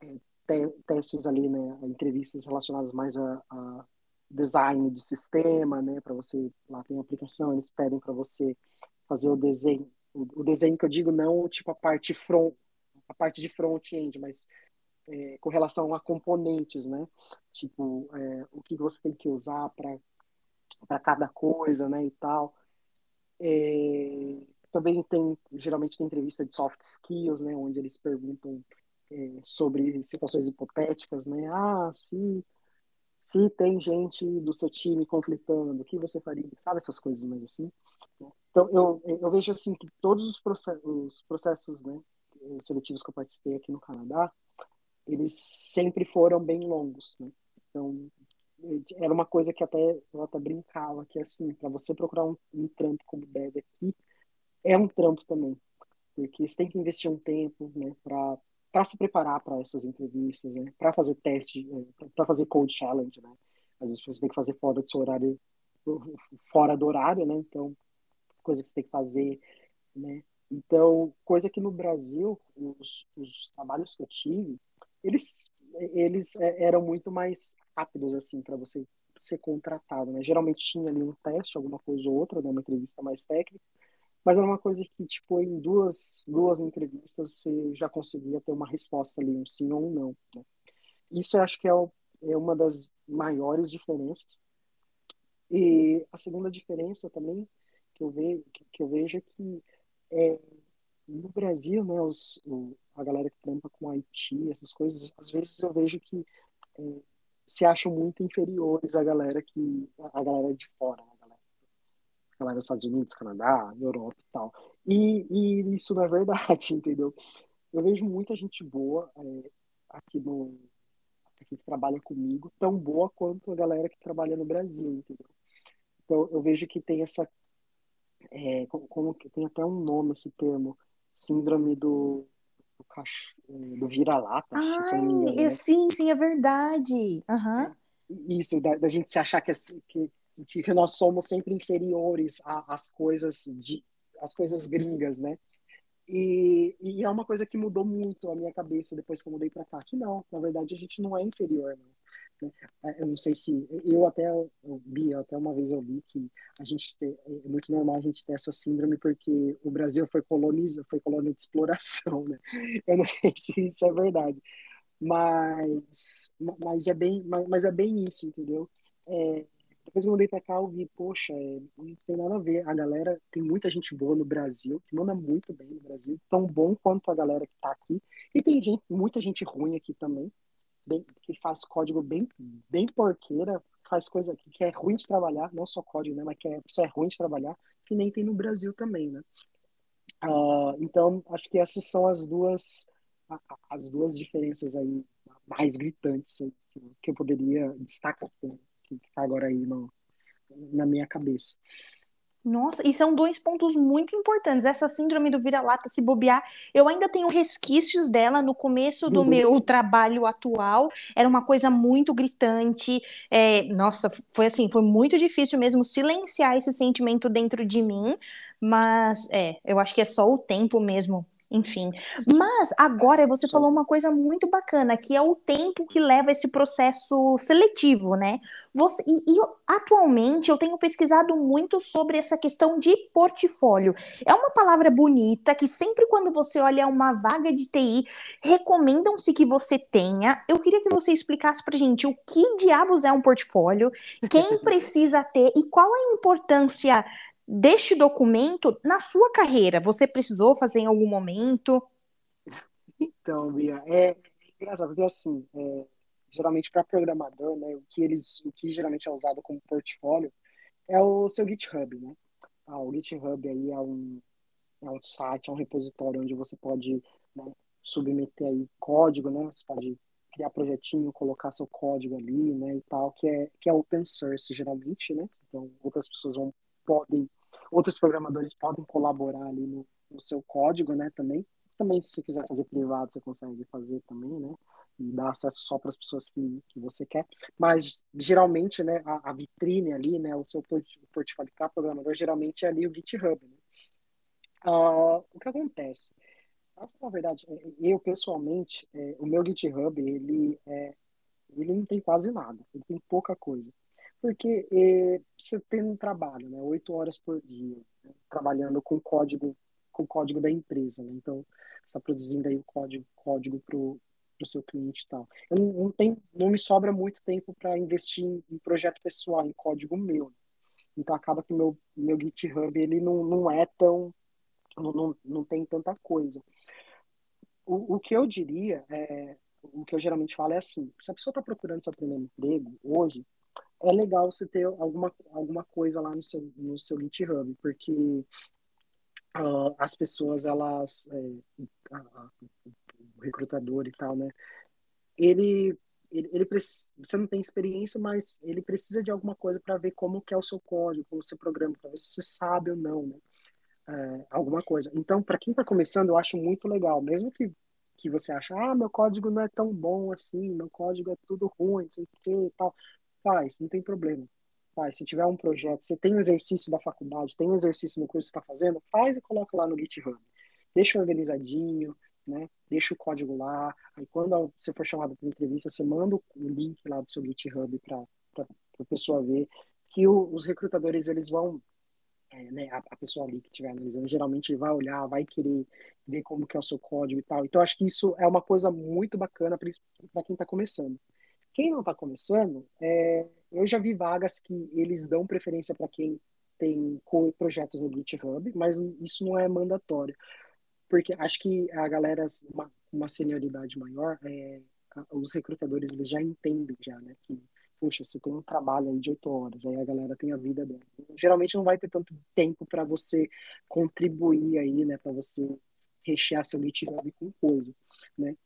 é, te testes ali, né, entrevistas relacionadas mais a, a design de sistema, né, para você lá tem aplicação, eles pedem para você fazer o desenho, o, o, desenho que eu digo não tipo a parte front, a parte de front-end, mas é, com relação a componentes, né, tipo é, o que você tem que usar para para cada coisa, né, e tal. É, também tem geralmente tem entrevista de soft skills, né, onde eles perguntam é, sobre situações hipotéticas, né, ah, se se tem gente do seu time conflitando, o que você faria? Sabe essas coisas mais assim? Então, eu, eu vejo assim que todos os processos, os processos né, seletivos que eu participei aqui no Canadá, eles sempre foram bem longos, né? Então, era uma coisa que até eu até brincava, que assim, para você procurar um, um trampo como deve aqui, é um trampo também. Porque você tem que investir um tempo, né, para para se preparar para essas entrevistas, né? Para fazer teste, é, para fazer code challenge, né? Às vezes você tem que fazer fora do seu horário, fora do horário, né? Então, coisa que você tem que fazer, né? Então, coisa que no Brasil, os, os trabalhos que eu tive, eles, eles é, eram muito mais rápidos, assim, para você ser contratado, né? Geralmente tinha ali um teste, alguma coisa ou outra, né? uma entrevista mais técnica, mas era uma coisa que, tipo, em duas, duas entrevistas você já conseguia ter uma resposta ali, um sim ou um não. Né? Isso eu acho que é, o, é uma das maiores diferenças. E a segunda diferença também que eu vejo, que, que eu vejo é que é, no Brasil, né, os, o, a galera que trampa com IT, essas coisas, às vezes eu vejo que é, se acham muito inferiores à galera que a galera de fora, né, a galera, a galera dos Estados Unidos, Canadá, Europa e tal. E, e isso não é verdade, entendeu? Eu vejo muita gente boa é, aqui no aqui que trabalha comigo, tão boa quanto a galera que trabalha no Brasil, entendeu? Então eu vejo que tem essa é, como, que tem até um nome esse termo, síndrome do do, cach... do vira-lata. Né? sim, sim, é verdade. Uhum. Isso, da, da, gente se achar que, que, que nós somos sempre inferiores às coisas de as coisas gringas, né? E, e, é uma coisa que mudou muito a minha cabeça depois que eu mudei para cá. Que não, na verdade a gente não é inferior, não. É, eu não sei se. Eu até eu vi, até uma vez eu vi que a gente tem, é muito normal a gente ter essa síndrome porque o Brasil foi coloniza, foi colônia de exploração, né? Eu não sei se isso é verdade. Mas, mas, é, bem, mas, mas é bem isso, entendeu? É, depois eu mudei pra cá, eu vi, poxa, é, não tem nada a ver. A galera, tem muita gente boa no Brasil, que manda muito bem no Brasil, tão bom quanto a galera que tá aqui. E tem gente, muita gente ruim aqui também, bem, que faz código bem, bem porqueira, faz coisa que, que é ruim de trabalhar, não só código, né, mas que é, é ruim de trabalhar, que nem tem no Brasil também, né? Uh, então, acho que essas são as duas as duas diferenças aí mais gritantes aí, que eu poderia destacar, que está agora aí no, na minha cabeça. Nossa, e são dois pontos muito importantes. Essa síndrome do vira-lata, se bobear, eu ainda tenho resquícios dela no começo do uhum. meu trabalho atual. Era uma coisa muito gritante. É, nossa, foi assim, foi muito difícil mesmo silenciar esse sentimento dentro de mim. Mas é, eu acho que é só o tempo mesmo, enfim. Mas agora você falou uma coisa muito bacana, que é o tempo que leva esse processo seletivo, né? Você, e, e atualmente eu tenho pesquisado muito sobre essa questão de portfólio. É uma palavra bonita que sempre quando você olha uma vaga de TI, recomendam-se que você tenha. Eu queria que você explicasse pra gente o que diabos é um portfólio, quem precisa ter e qual a importância deste documento na sua carreira? Você precisou fazer em algum momento? Então, Bia, é engraçado, porque assim, é, geralmente para programador, né, o que eles, o que geralmente é usado como portfólio é o seu GitHub, né? Ah, o GitHub aí é um, é um site, é um repositório onde você pode né, submeter aí código, né? Você pode criar projetinho, colocar seu código ali, né, e tal, que é, que é open source geralmente, né? Então, outras pessoas vão podem Outros programadores podem colaborar ali no, no seu código, né, também. Também, se você quiser fazer privado, você consegue fazer também, né? E dar acesso só para as pessoas que, que você quer. Mas, geralmente, né, a, a vitrine ali, né, o seu portfólio para programador, geralmente é ali o GitHub, né? Uh, o que acontece? Na verdade, é, eu pessoalmente, é, o meu GitHub, ele, é, ele não tem quase nada, ele tem pouca coisa. Porque é, você tem um trabalho, né? Oito horas por dia, né? trabalhando com código com código da empresa, né? Então, você está produzindo aí o código, código para o seu cliente e tal. Eu não, não, tem, não me sobra muito tempo para investir em, em, projeto pessoal, em código meu. Então, acaba que o meu, meu GitHub, ele não, não é tão... Não, não, não tem tanta coisa. O, o que eu diria, é, o que eu geralmente falo é assim, se a pessoa está procurando seu primeiro emprego hoje, é legal você ter alguma, alguma coisa lá no seu, no seu GitHub, porque uh, as pessoas, elas, é, a, a, o recrutador e tal, né, ele, ele, ele você não tem experiência, mas ele precisa de alguma coisa para ver como que é o seu código, como o seu programa, para ver se você sabe ou não, né, é, alguma coisa. Então, para quem está começando, eu acho muito legal, mesmo que que você acha, ah, meu código não é tão bom assim, meu código é tudo ruim, não sei o que e tal. Faz, não tem problema. Faz. Se tiver um projeto, você tem exercício da faculdade, tem exercício no curso que está fazendo, faz e coloca lá no GitHub. Deixa organizadinho, né? Deixa o código lá. Aí quando você for chamado para entrevista, você manda o link lá do seu GitHub para a pessoa ver que o, os recrutadores eles vão é, né, a, a, pessoa ali que estiver analisando, geralmente vai olhar, vai querer ver como que é o seu código e tal. Então, acho que isso é uma coisa muito bacana para quem está começando. Quem não está começando, é, eu já vi vagas que eles dão preferência para quem tem projetos no GitHub, mas isso não é mandatório. porque acho que a galera, uma, uma senioridade maior, é, os recrutadores eles já entendem já, né, que puxa, você tem um trabalho aí de oito horas, aí a galera tem a vida dela. Geralmente não vai ter tanto tempo para você contribuir aí, né, para você rechear seu GitHub com coisa, né?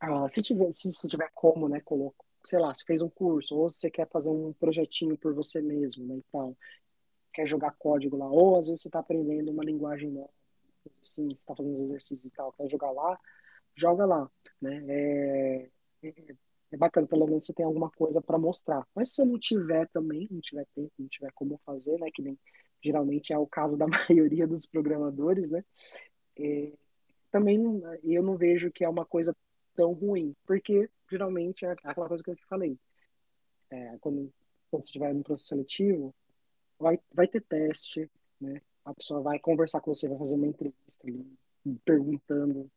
Ah, se tiver, se, se tiver como, né, coloca, sei lá, você fez um curso, ou você quer fazer um projetinho por você mesmo, né, e tal, quer jogar código lá, ou às vezes você está aprendendo uma linguagem nova, assim, você está fazendo exercícios e tal, quer jogar lá, joga lá, né? É, é, é bacana, pelo menos você tem alguma coisa para mostrar. Mas se você não tiver também, não tiver tempo, não tiver como fazer, né? Que nem geralmente é o caso da maioria dos programadores, né? É, também eu não vejo que é uma coisa tão ruim, porque geralmente é aquela coisa que eu te falei. É, quando, quando você estiver no processo seletivo, vai, vai ter teste, né? A pessoa vai conversar com você, vai fazer uma entrevista ali, perguntando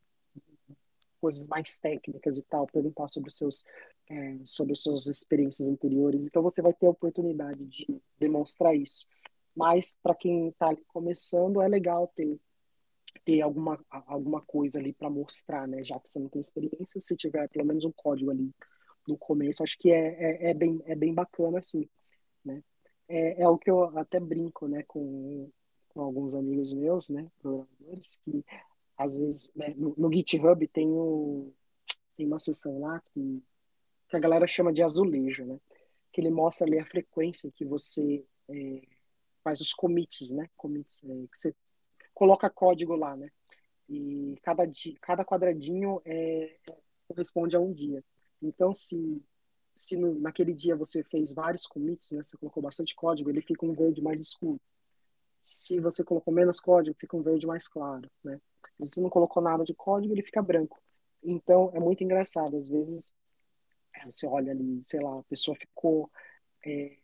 coisas mais técnicas e tal, perguntar sobre os seus é, sobre as suas experiências anteriores. Então você vai ter a oportunidade de demonstrar isso. Mas para quem está começando é legal ter ter alguma alguma coisa ali para mostrar, né? Já que você não tem experiência, se tiver pelo menos um código ali no começo, acho que é, é, é bem é bem bacana assim, né? É, é o que eu até brinco, né, com, com alguns amigos meus, né, programadores, que às vezes, né, no, no, GitHub tem, o, tem uma seção lá que, que a galera chama de azulejo, né? Que ele mostra ali a frequência que você é, faz os commits, né? Commits, é, que você coloca código lá, né? E cada, dia, cada quadradinho é, corresponde a um dia. Então, se, se no, naquele dia você fez vários commits, né? Você colocou bastante código, ele fica um verde mais escuro. Se você colocou menos código, fica um verde mais claro, né? Se você não colocou nada de código, ele fica branco. Então, é muito engraçado. Às vezes, é, você olha ali, sei lá, a pessoa ficou. É,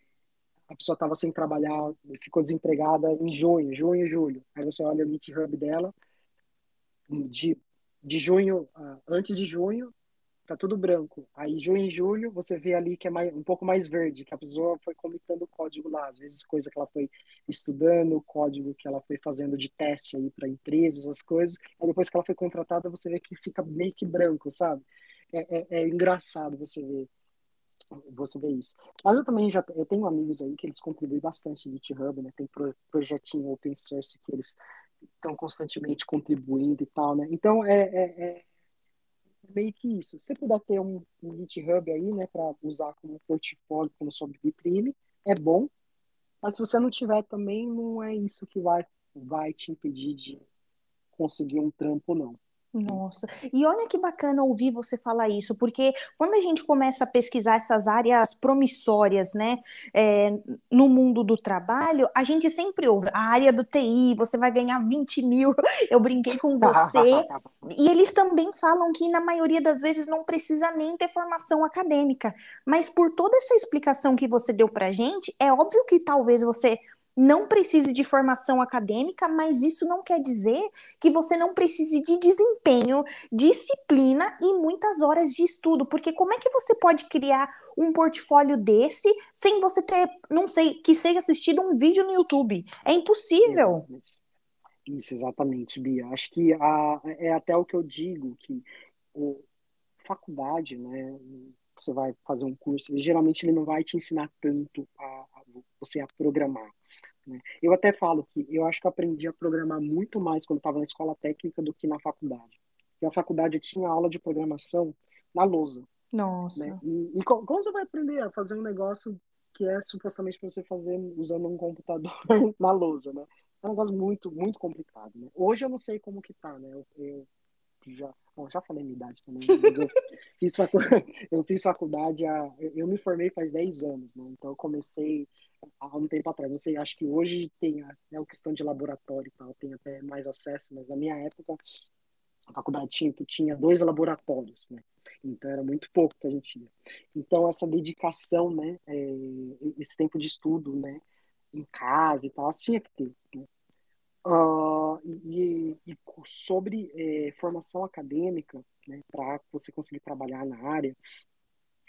a pessoa estava sem trabalhar, ficou desempregada em junho, junho julho. Aí você olha o GitHub dela, de, de junho, ah, antes de junho, tá tudo branco. Aí junho e julho você vê ali que é mais, um pouco mais verde, que a pessoa foi comitando o código lá, às vezes coisa que ela foi estudando, o código que ela foi fazendo de teste aí para empresas, as coisas. Aí depois que ela foi contratada, você vê que fica meio que branco, sabe? É, é, é engraçado você ver você vê isso. Mas eu também já eu tenho amigos aí que eles contribuem bastante no GitHub, né? Tem pro, projetinho open source que eles estão constantemente contribuindo e tal, né? Então é, é, é meio que isso. Se puder ter um, um GitHub aí, né, para usar como portfólio, como sua vitrine, é bom. Mas se você não tiver também, não é isso que vai, vai te impedir de conseguir um trampo, não. Nossa, e olha que bacana ouvir você falar isso, porque quando a gente começa a pesquisar essas áreas promissórias, né, é, no mundo do trabalho, a gente sempre ouve a área do TI, você vai ganhar 20 mil, eu brinquei com você, e eles também falam que na maioria das vezes não precisa nem ter formação acadêmica, mas por toda essa explicação que você deu pra gente, é óbvio que talvez você não precise de formação acadêmica, mas isso não quer dizer que você não precise de desempenho, disciplina e muitas horas de estudo, porque como é que você pode criar um portfólio desse sem você ter, não sei, que seja assistido um vídeo no YouTube? É impossível. Isso, exatamente, Bia. Acho que a, é até o que eu digo, que o, faculdade, né, você vai fazer um curso, geralmente ele não vai te ensinar tanto a, a você a programar. Né? Eu até falo que eu acho que eu aprendi a programar muito mais quando estava na escola técnica do que na faculdade. Porque a faculdade tinha aula de programação na lousa. Nossa. Né? E, e como, você vai aprender a fazer um negócio que é supostamente para você fazer usando um computador na lousa, né? É um negócio muito, muito complicado, né? Hoje eu não sei como que tá, né? Eu, eu já, bom, já falei minha idade também, né? mas eu fiz, faculdade, eu fiz faculdade, há, eu me formei faz 10 anos, né? Então eu comecei há um tempo atrás. Não sei, acho que hoje tem a, né, a questão de laboratório e tal, tem até mais acesso, mas na minha época a faculdade tinha, tinha dois laboratórios, né? Então era muito pouco que a gente tinha. Então essa dedicação, né, é, esse tempo de estudo, né, em casa e tal, tinha que ter. Né? Uh, e, e, sobre é, formação acadêmica, né, para você conseguir trabalhar na área,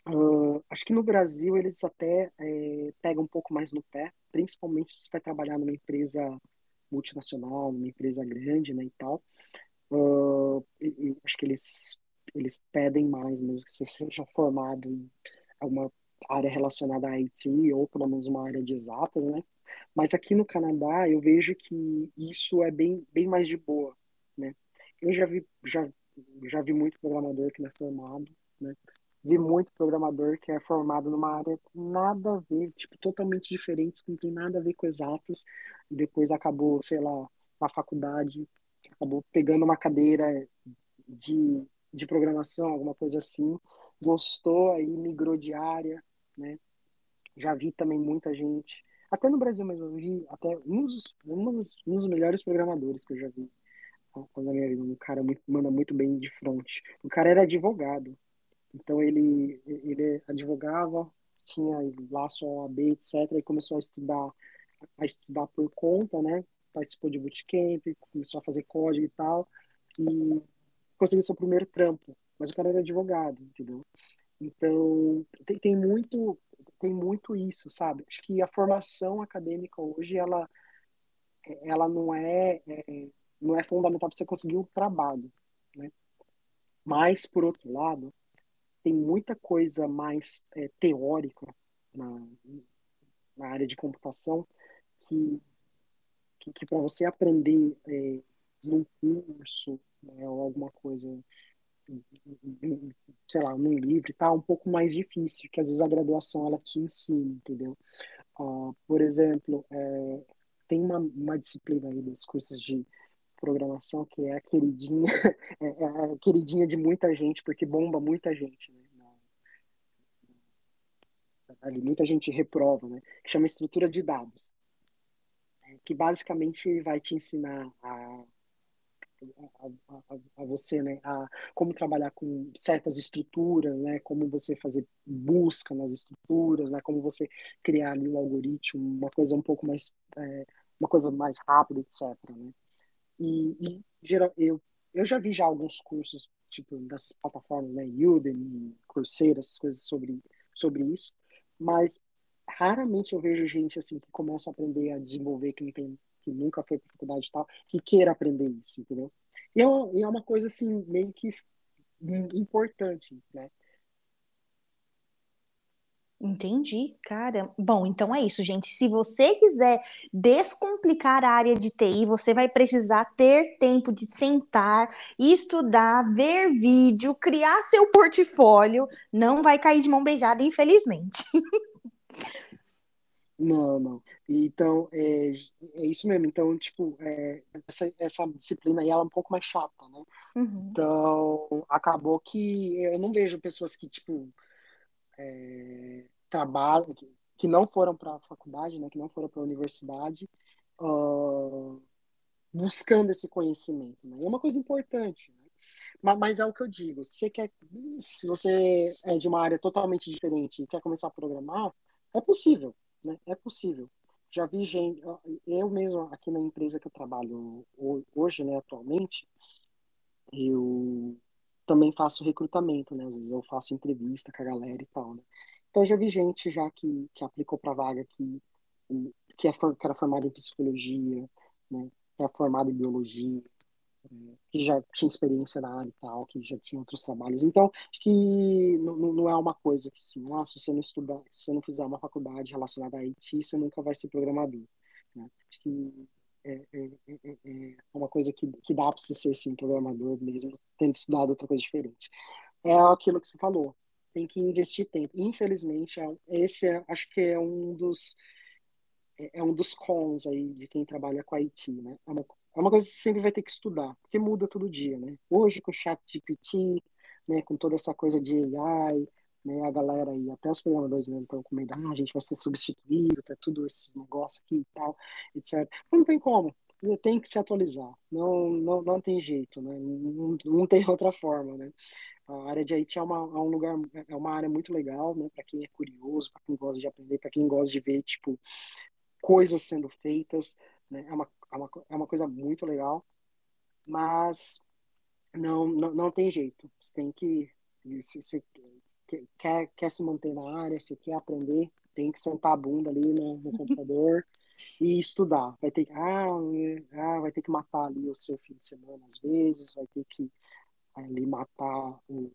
Uh, acho que no Brasil eles até é, pegam um pouco mais no pé, principalmente se vai trabalhar numa empresa multinacional, numa empresa grande, né, e tal. uh, e, e acho que eles, eles pedem mais, mesmo que você seja formado em alguma área relacionada a IT, ou pelo menos uma área de exatas, né? Mas aqui no Canadá eu vejo que isso é bem, bem mais de boa, né? Eu já vi, já, já vi muito programador que não é formado, né? Vi muito programador que é formado numa área nada a ver, tipo, totalmente diferente, que não tem nada a ver com exatas, e depois acabou, sei lá, na faculdade, acabou pegando uma cadeira de, de programação, alguma coisa assim, gostou, aí migrou de área, né? Já vi também muita gente, até no Brasil mesmo, eu vi até um dos, um dos, um dos melhores programadores que eu já vi. Um cara muito, manda muito bem de frente. O cara era advogado, então ele, ele advogava, tinha lá sua OAB, etc. E começou a estudar, a estudar por conta, né? Participou de bootcamp, começou a fazer código e tal. E conseguiu seu primeiro trampo. Mas o cara era advogado, entendeu? Então, tem, tem muito tem muito isso, sabe? Acho que a formação acadêmica hoje, ela, ela não é, é não é fundamental para você conseguir um trabalho, né? Mas, por outro lado, tem muita coisa mais é, teórica na, na área de computação que, que, que para você aprender é, num curso né, ou alguma coisa, sei lá, num livro, tá um pouco mais difícil, que às vezes a graduação ela te ensina, entendeu? Uh, por exemplo, é, tem uma, uma disciplina aí dos cursos de programação que é a queridinha, é, é a queridinha de muita gente, porque bomba muita gente, né? Ali muita gente reprova, né? Que chama estrutura de dados, é, que basicamente vai te ensinar a a, a, a, você, né, a como trabalhar com certas estruturas, né, como você fazer busca nas estruturas, né, como você criar ali um algoritmo, uma coisa um pouco mais, é, uma coisa mais rápida, etc. Né. E, e geral, eu, eu já vi já alguns cursos, tipo, das plataformas, né, Udemy, Coursera, essas coisas sobre, sobre isso, mas raramente eu vejo gente, assim, que começa a aprender a desenvolver, que não tem que nunca foi para faculdade e tal, que queira aprender isso, entendeu? E é, uma, e é uma coisa, assim, meio que importante, né? Entendi, cara. Bom, então é isso, gente. Se você quiser descomplicar a área de TI, você vai precisar ter tempo de sentar, estudar, ver vídeo, criar seu portfólio. Não vai cair de mão beijada, infelizmente. Não, não. Então, é, é isso mesmo. Então, tipo, é, essa, essa disciplina aí ela é um pouco mais chata, né? Uhum. Então, acabou que eu não vejo pessoas que, tipo, é, trabalham, que, não foram para a faculdade, né, que não foram para a universidade, uh, buscando esse conhecimento. Né? É uma coisa importante. Né? Mas, mas, é o que eu digo: se você, quer, se você é de uma área totalmente diferente e quer começar a programar, é possível. Né? É possível. Já vi gente, eu mesmo aqui na empresa que eu trabalho hoje, né, atualmente, eu também faço recrutamento, né? Às vezes eu faço entrevista com a galera e tal, né? Então já vi gente já que, que aplicou para vaga que, que, é, que era formada em psicologia, né? Que é formada em biologia, né? que já tinha experiência na área e tal, que já tinha outros trabalhos. Então, acho que não, não é uma coisa que sim, ah, se você não estudar, se você não fizer uma faculdade relacionada a IT, você nunca vai ser programador. Né? Acho que é, é, é, é, uma coisa que, que dá para você ser sim, programador mesmo, tendo estudado outra coisa diferente. É aquilo que você falou, tem que investir tempo. Infelizmente, esse é, acho que é um dos é um dos cons aí de quem trabalha com IT, né? É uma, é uma coisa que você sempre vai ter que estudar, porque muda todo dia, né? Hoje com o chat GPT, né, com toda essa coisa de AI, né, a galera aí, até os programadores mesmo estão com medo, ah, a gente vai ser substituído, tá tudo esses negócios aqui e tal, etc. Não tem como, tem que se atualizar, não, não, não tem jeito, né, não, não tem outra forma, né. A área de IT é, uma, é um lugar, é uma área muito legal, né, para quem é curioso, para quem gosta de aprender, para quem gosta de ver, tipo, coisas sendo feitas, né, é uma, é uma, é uma coisa muito legal, mas não, não, não tem jeito, você tem que, se, quer, quer se manter na área, se quer aprender, tem que sentar a bunda ali no, no computador e estudar. Vai ter que, ah, ah, vai ter que matar ali o seu fim de semana às vezes, vai ter que ali matar o,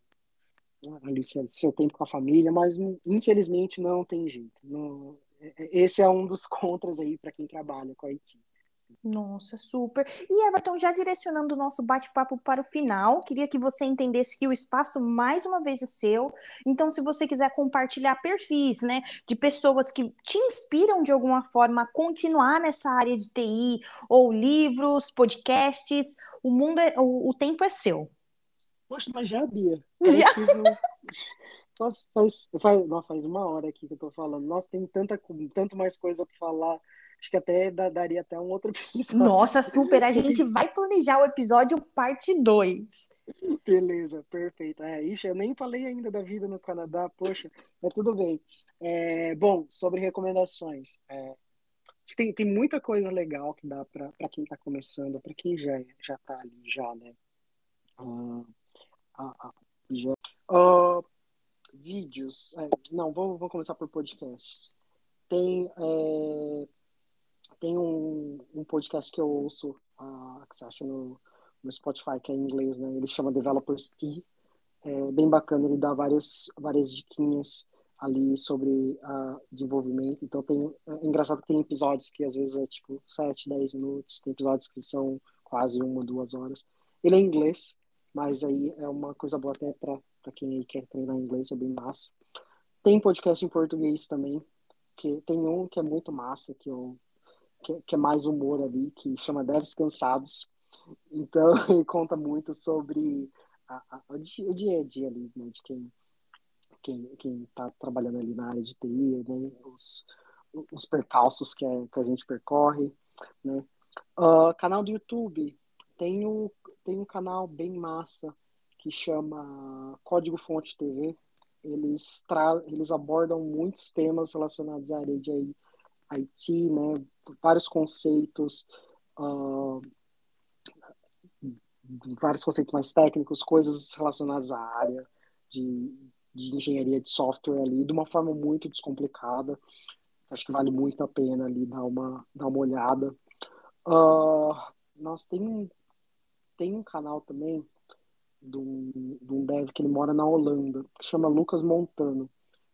ali seu tempo com a família, mas infelizmente não tem jeito. Não, é, é, esse é um dos contras aí para quem trabalha com a IT. Nossa, super. E Everton, já direcionando o nosso bate-papo para o final, queria que você entendesse que o espaço, mais uma vez, é seu. Então, se você quiser compartilhar perfis, né, de pessoas que te inspiram de alguma forma a continuar nessa área de TI, ou livros, podcasts, o mundo, é, o, o tempo é seu. Poxa, mas já, Bia. Já? Faz, faz, faz, não, faz uma hora aqui que eu tô falando. Nossa, tem tanta, tanto mais coisa para falar Acho que até daria até um outro episódio. Nossa, super! A gente vai planejar o episódio parte 2. Beleza, perfeito. É, ixi, eu nem falei ainda da vida no Canadá, poxa, mas tudo bem. É, bom, sobre recomendações. É, tem, tem muita coisa legal que dá para quem está começando, para quem já já está ali já, né? Uh, uh, já, uh, vídeos. É, não, vou, vou começar por podcasts. Tem é, tem um, um podcast que eu ouço, uh, que você acha no, no Spotify, que é em inglês, né? Ele chama Developers Tea. É bem bacana, ele dá várias, várias diquinhas ali sobre uh, desenvolvimento. Então tem é engraçado que tem episódios que às vezes é tipo 7, 10 minutos, tem episódios que são quase uma, duas horas. Ele é em inglês, mas aí é uma coisa boa até para quem aí quer treinar inglês, é bem massa. Tem podcast em português também, que tem um que é muito massa, que eu que, que é mais humor ali, que chama Devs Cansados. Então, ele conta muito sobre a, a, o, dia, a dia ali, né, de quem quem quem está trabalhando ali na área de TI, né, os, os percalços que, é, que a gente percorre, né. Uh, canal do YouTube, tem, o, tem um canal bem massa que chama Código Fonte TV. Eles, tra eles abordam muitos temas relacionados à área de IT, né, vários conceitos, uh, vários conceitos mais técnicos, coisas relacionadas à área de, de engenharia de software ali, de uma forma muito descomplicada. Acho que vale muito a pena ali dar uma, dar uma olhada. Uh, nós tem, tem um canal também de um, de um dev que ele mora na Holanda, que chama Lucas Montano.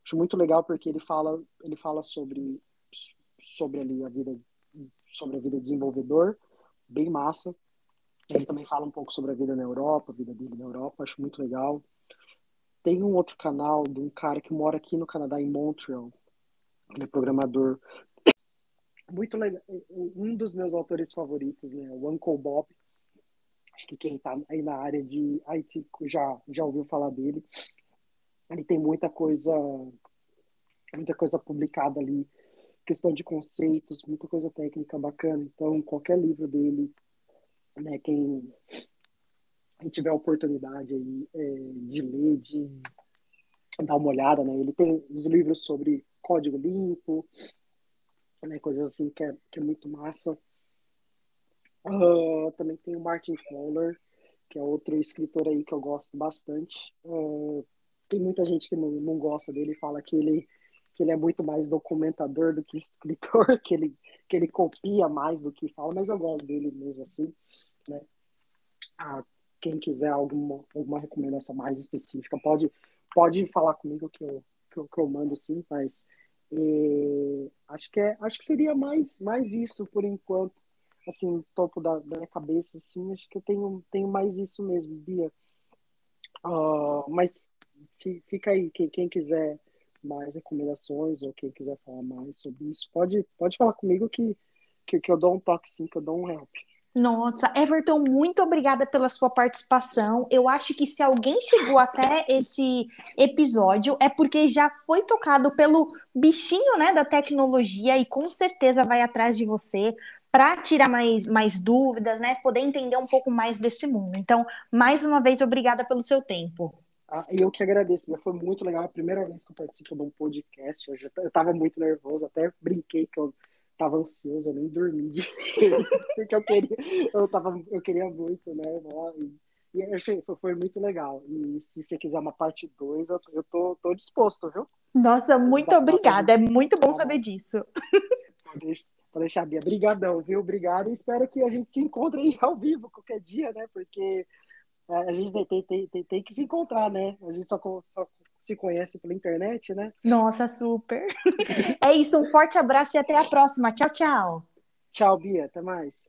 Acho muito legal porque ele fala, ele fala sobre sobre ali a vida sobre a vida de desenvolvedor, bem massa. Ele também fala um pouco sobre a vida na Europa, a vida dele na Europa, acho muito legal. Tem um outro canal de um cara que mora aqui no Canadá, em Montreal. Ele é programador. Muito legal. Um dos meus autores favoritos, né? O Uncle Bob. Acho que quem está aí na área de IT já, já ouviu falar dele. Ele tem muita coisa, muita coisa publicada ali questão de conceitos, muita coisa técnica bacana. Então, qualquer livro dele, né, quem, quem tiver a oportunidade aí é, de ler, de dar uma olhada, né? Ele tem os livros sobre código limpo, né, coisas assim que é, que é muito massa. Uh, também tem o Martin Fowler, que é outro escritor aí que eu gosto bastante. Uh, tem muita gente que não, não gosta dele, fala que ele que ele é muito mais documentador do que escritor, que ele, que ele copia mais do que fala, mas eu gosto dele mesmo assim, né? Ah, quem quiser alguma, alguma recomendação mais específica, pode, pode falar comigo que eu, que eu, que eu mando sim, mas e, acho, que é, acho que seria mais, mais isso por enquanto, assim, topo da, da minha cabeça, assim, acho que eu tenho, tenho mais isso mesmo, Bia. Uh, mas fica aí, quem, quem quiser mais recomendações ou quem quiser falar mais sobre isso, pode, pode falar comigo que, que, que eu dou um toque sim, que eu dou um help. Nossa, Everton, muito obrigada pela sua participação. Eu acho que se alguém chegou até esse episódio é porque já foi tocado pelo bichinho, né, da tecnologia e com certeza vai atrás de você para tirar mais, mais dúvidas, né, poder entender um pouco mais desse mundo. Então, mais uma vez, obrigada pelo seu tempo. Ah, eu que agradeço, foi muito legal. A primeira vez que eu participo de um podcast, eu, já, eu tava muito nervoso, até brinquei que eu tava ansioso, eu nem dormi de porque eu queria, eu tava, eu queria muito, né? E, e achei, foi muito legal. E se você quiser uma parte 2, eu, eu tô, tô disposto, viu? Nossa, muito obrigada. É muito bom saber disso. Pode deixar, Bia. Obrigadão, viu? Obrigado. Espero que a gente se encontre aí ao vivo qualquer dia, né? Porque é, a gente tem, tem, tem, tem que se encontrar, né? A gente só, só se conhece pela internet, né? Nossa, super. é isso, um forte abraço e até a próxima. Tchau, tchau. Tchau, Bia. Até mais.